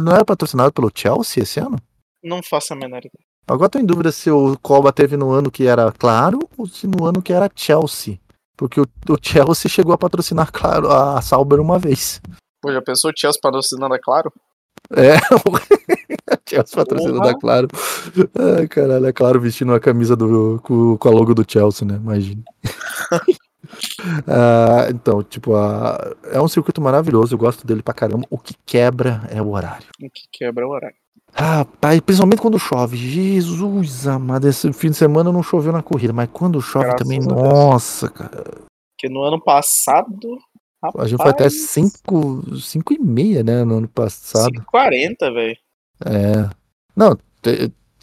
Não era patrocinado pelo Chelsea esse ano? Não faço a menor ideia. Agora tô em dúvida se o Coba teve no ano que era Claro ou se no ano que era Chelsea. Porque o, o Chelsea chegou a patrocinar, claro, a Sauber uma vez. Pô, já pensou o Chelsea patrocinando a Claro? É, a (laughs) Chelsea patrocinando Porra. a Claro. Ai, caralho, é claro, vestindo a camisa do, com, com a logo do Chelsea, né? Imagina. (laughs) Ah, então, tipo, a- é um circuito maravilhoso, eu gosto dele pra caramba. O que quebra é o horário. O que quebra o horário. Rapaz, principalmente quando chove. Jesus amado, esse fim de semana não choveu na corrida, mas quando chove Graças também, nossa, cara. Porque no ano passado. A gente foi até 5 e meia, né? No ano passado. 5,40, velho. É. Não,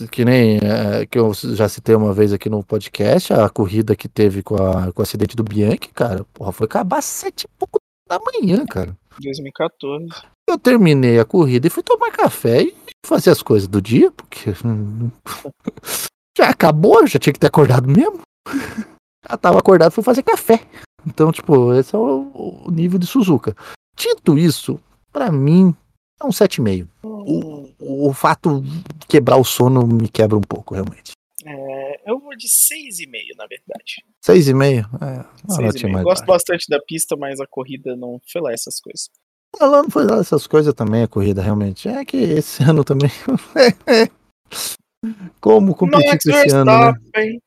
que nem é, que eu já citei uma vez aqui no podcast, a corrida que teve com, a, com o acidente do Bianchi, cara, porra, foi acabar sete e pouco da manhã, cara. 2014. Eu terminei a corrida e fui tomar café e fazer as coisas do dia, porque hum, (laughs) já acabou, já tinha que ter acordado mesmo. (laughs) Já tava acordado, fui fazer café. Então, tipo, esse é o, o nível de Suzuka. Dito isso, pra mim, é um 7,5. O, o fato de quebrar o sono me quebra um pouco, realmente. É, eu vou de 6,5, na verdade. 6,5? É, uma 6,5. notinha mais Gosto baixa. bastante da pista, mas a corrida não foi lá essas coisas. Ela não foi lá essas coisas também, a corrida, realmente. É que esse (laughs) ano também. Como competir Max com esse ano, né? Verstappen.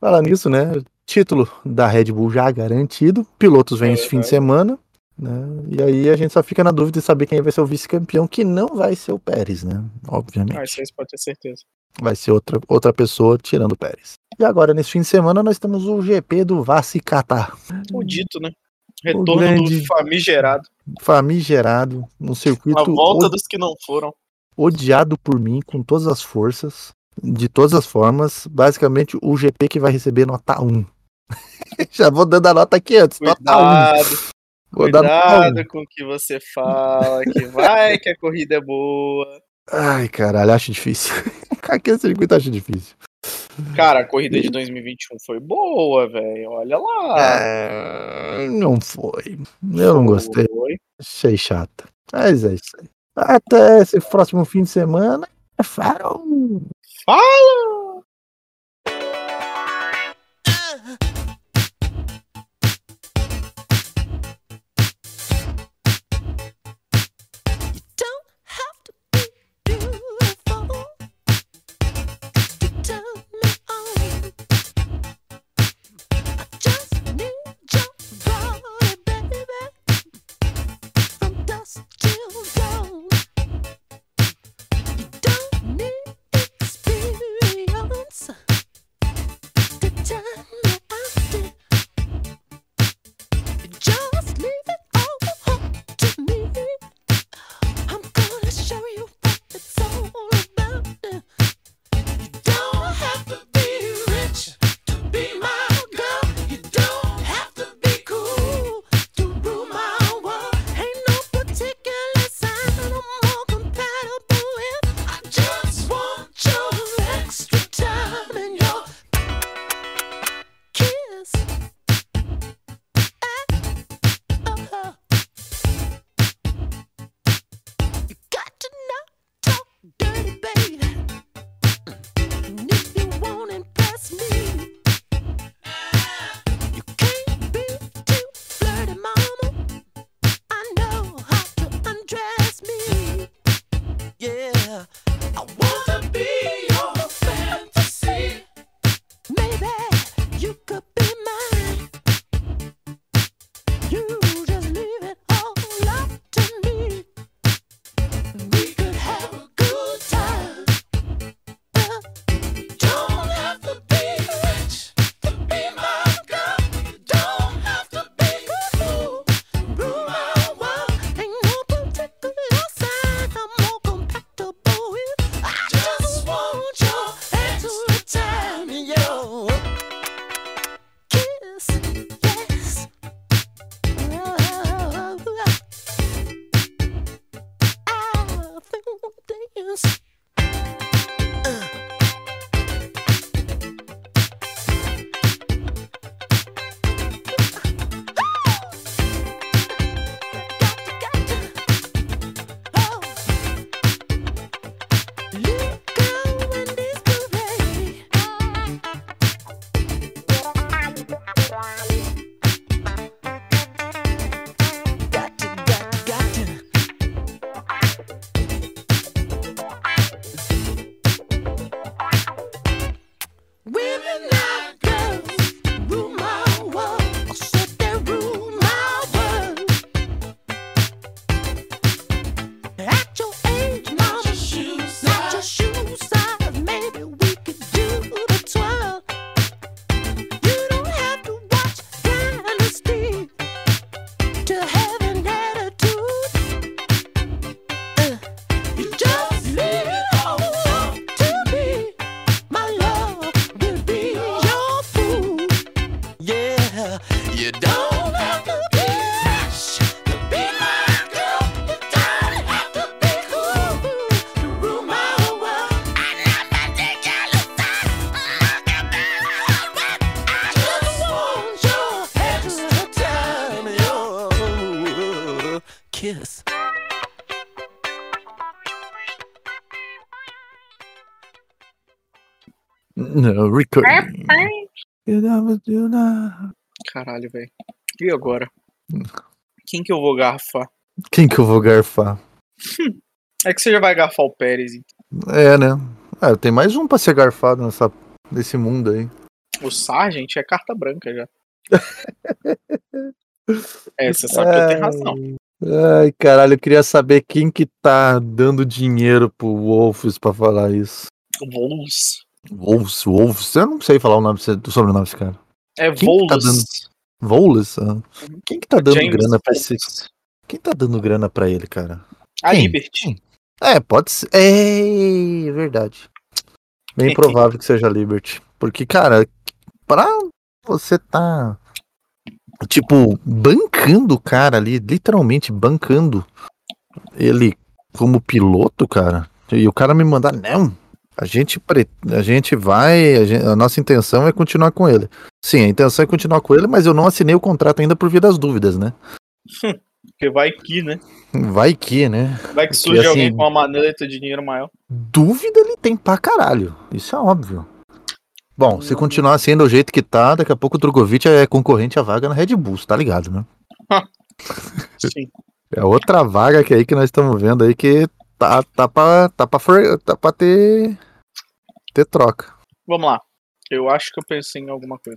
Falar nisso, né? Título da Red Bull já garantido. Pilotos vêm esse fim de Uhum. semana. Né? E aí a gente só fica na dúvida de saber quem vai ser o vice-campeão, que não vai ser o Pérez, né? Obviamente. Ah, isso pode ter certeza. Vai ser outra, outra pessoa tirando o Pérez. E agora, nesse fim de semana, nós temos o GP do Vassi Catar. O dito, né? Retorno grande- do famigerado. Famigerado, um circuito A volta o- dos que não foram. odiado por mim com todas as forças, de todas as formas. Basicamente, o GP que vai receber nota 1. (laughs) Já vou dando a nota aqui antes. Nota 1. Cuidado, Vou dar nota 1. cuidado com o que você fala, que vai que a corrida é boa. Ai, caralho, acho difícil. (laughs) Aquele circuito acho difícil. Cara, a corrida de 2021 foi boa, velho. Olha lá. É, não foi. Eu não gostei. Foi. Achei chata. Mas é isso aí. Até esse próximo fim de semana. Falou! Fala! No, recording. Caralho, velho. E agora? Quem que eu vou garfar? Quem que eu vou garfar? É que você já vai garfar o Pérez. então. É, né? É, tem mais um pra ser garfado nessa, nesse mundo aí. O Sargent é carta branca já. (laughs) É, você sabe que eu tenho razão. Ai, caralho, eu queria saber quem que tá dando dinheiro pro Wolves pra falar isso. Volus. Wolves, Wolves, eu não sei falar o nome do sobrenome desse cara. É tá dando? Wolves? ah. Quem que tá dando James grana pra esse. Quem tá dando grana pra ele, cara? A? Liberty. É, pode ser. É verdade. Bem provável que seja Liberty. Porque, cara, pra você tá. Tipo, bancando o cara ali, literalmente bancando ele como piloto, cara. E o cara me mandar, não. A gente, pre- a gente vai. A, gen- a nossa intenção é continuar com ele. Sim, a intenção é continuar com ele, mas eu não assinei o contrato ainda por via das dúvidas, né? (laughs) Porque vai que, né? Vai que, né? Vai que surge assim- alguém com uma maleta de dinheiro maior. Dúvida ele tem pra caralho. Isso é óbvio. Bom, se continuar assim do jeito que tá, daqui a pouco o Drogovic é concorrente à vaga na Red Bull, tá ligado, né? (laughs) Sim. É outra vaga que aí que nós estamos vendo aí que tá, tá, pra, tá, pra, for- tá pra ter, ter troca. Vamos lá. Eu acho que eu pensei em alguma coisa.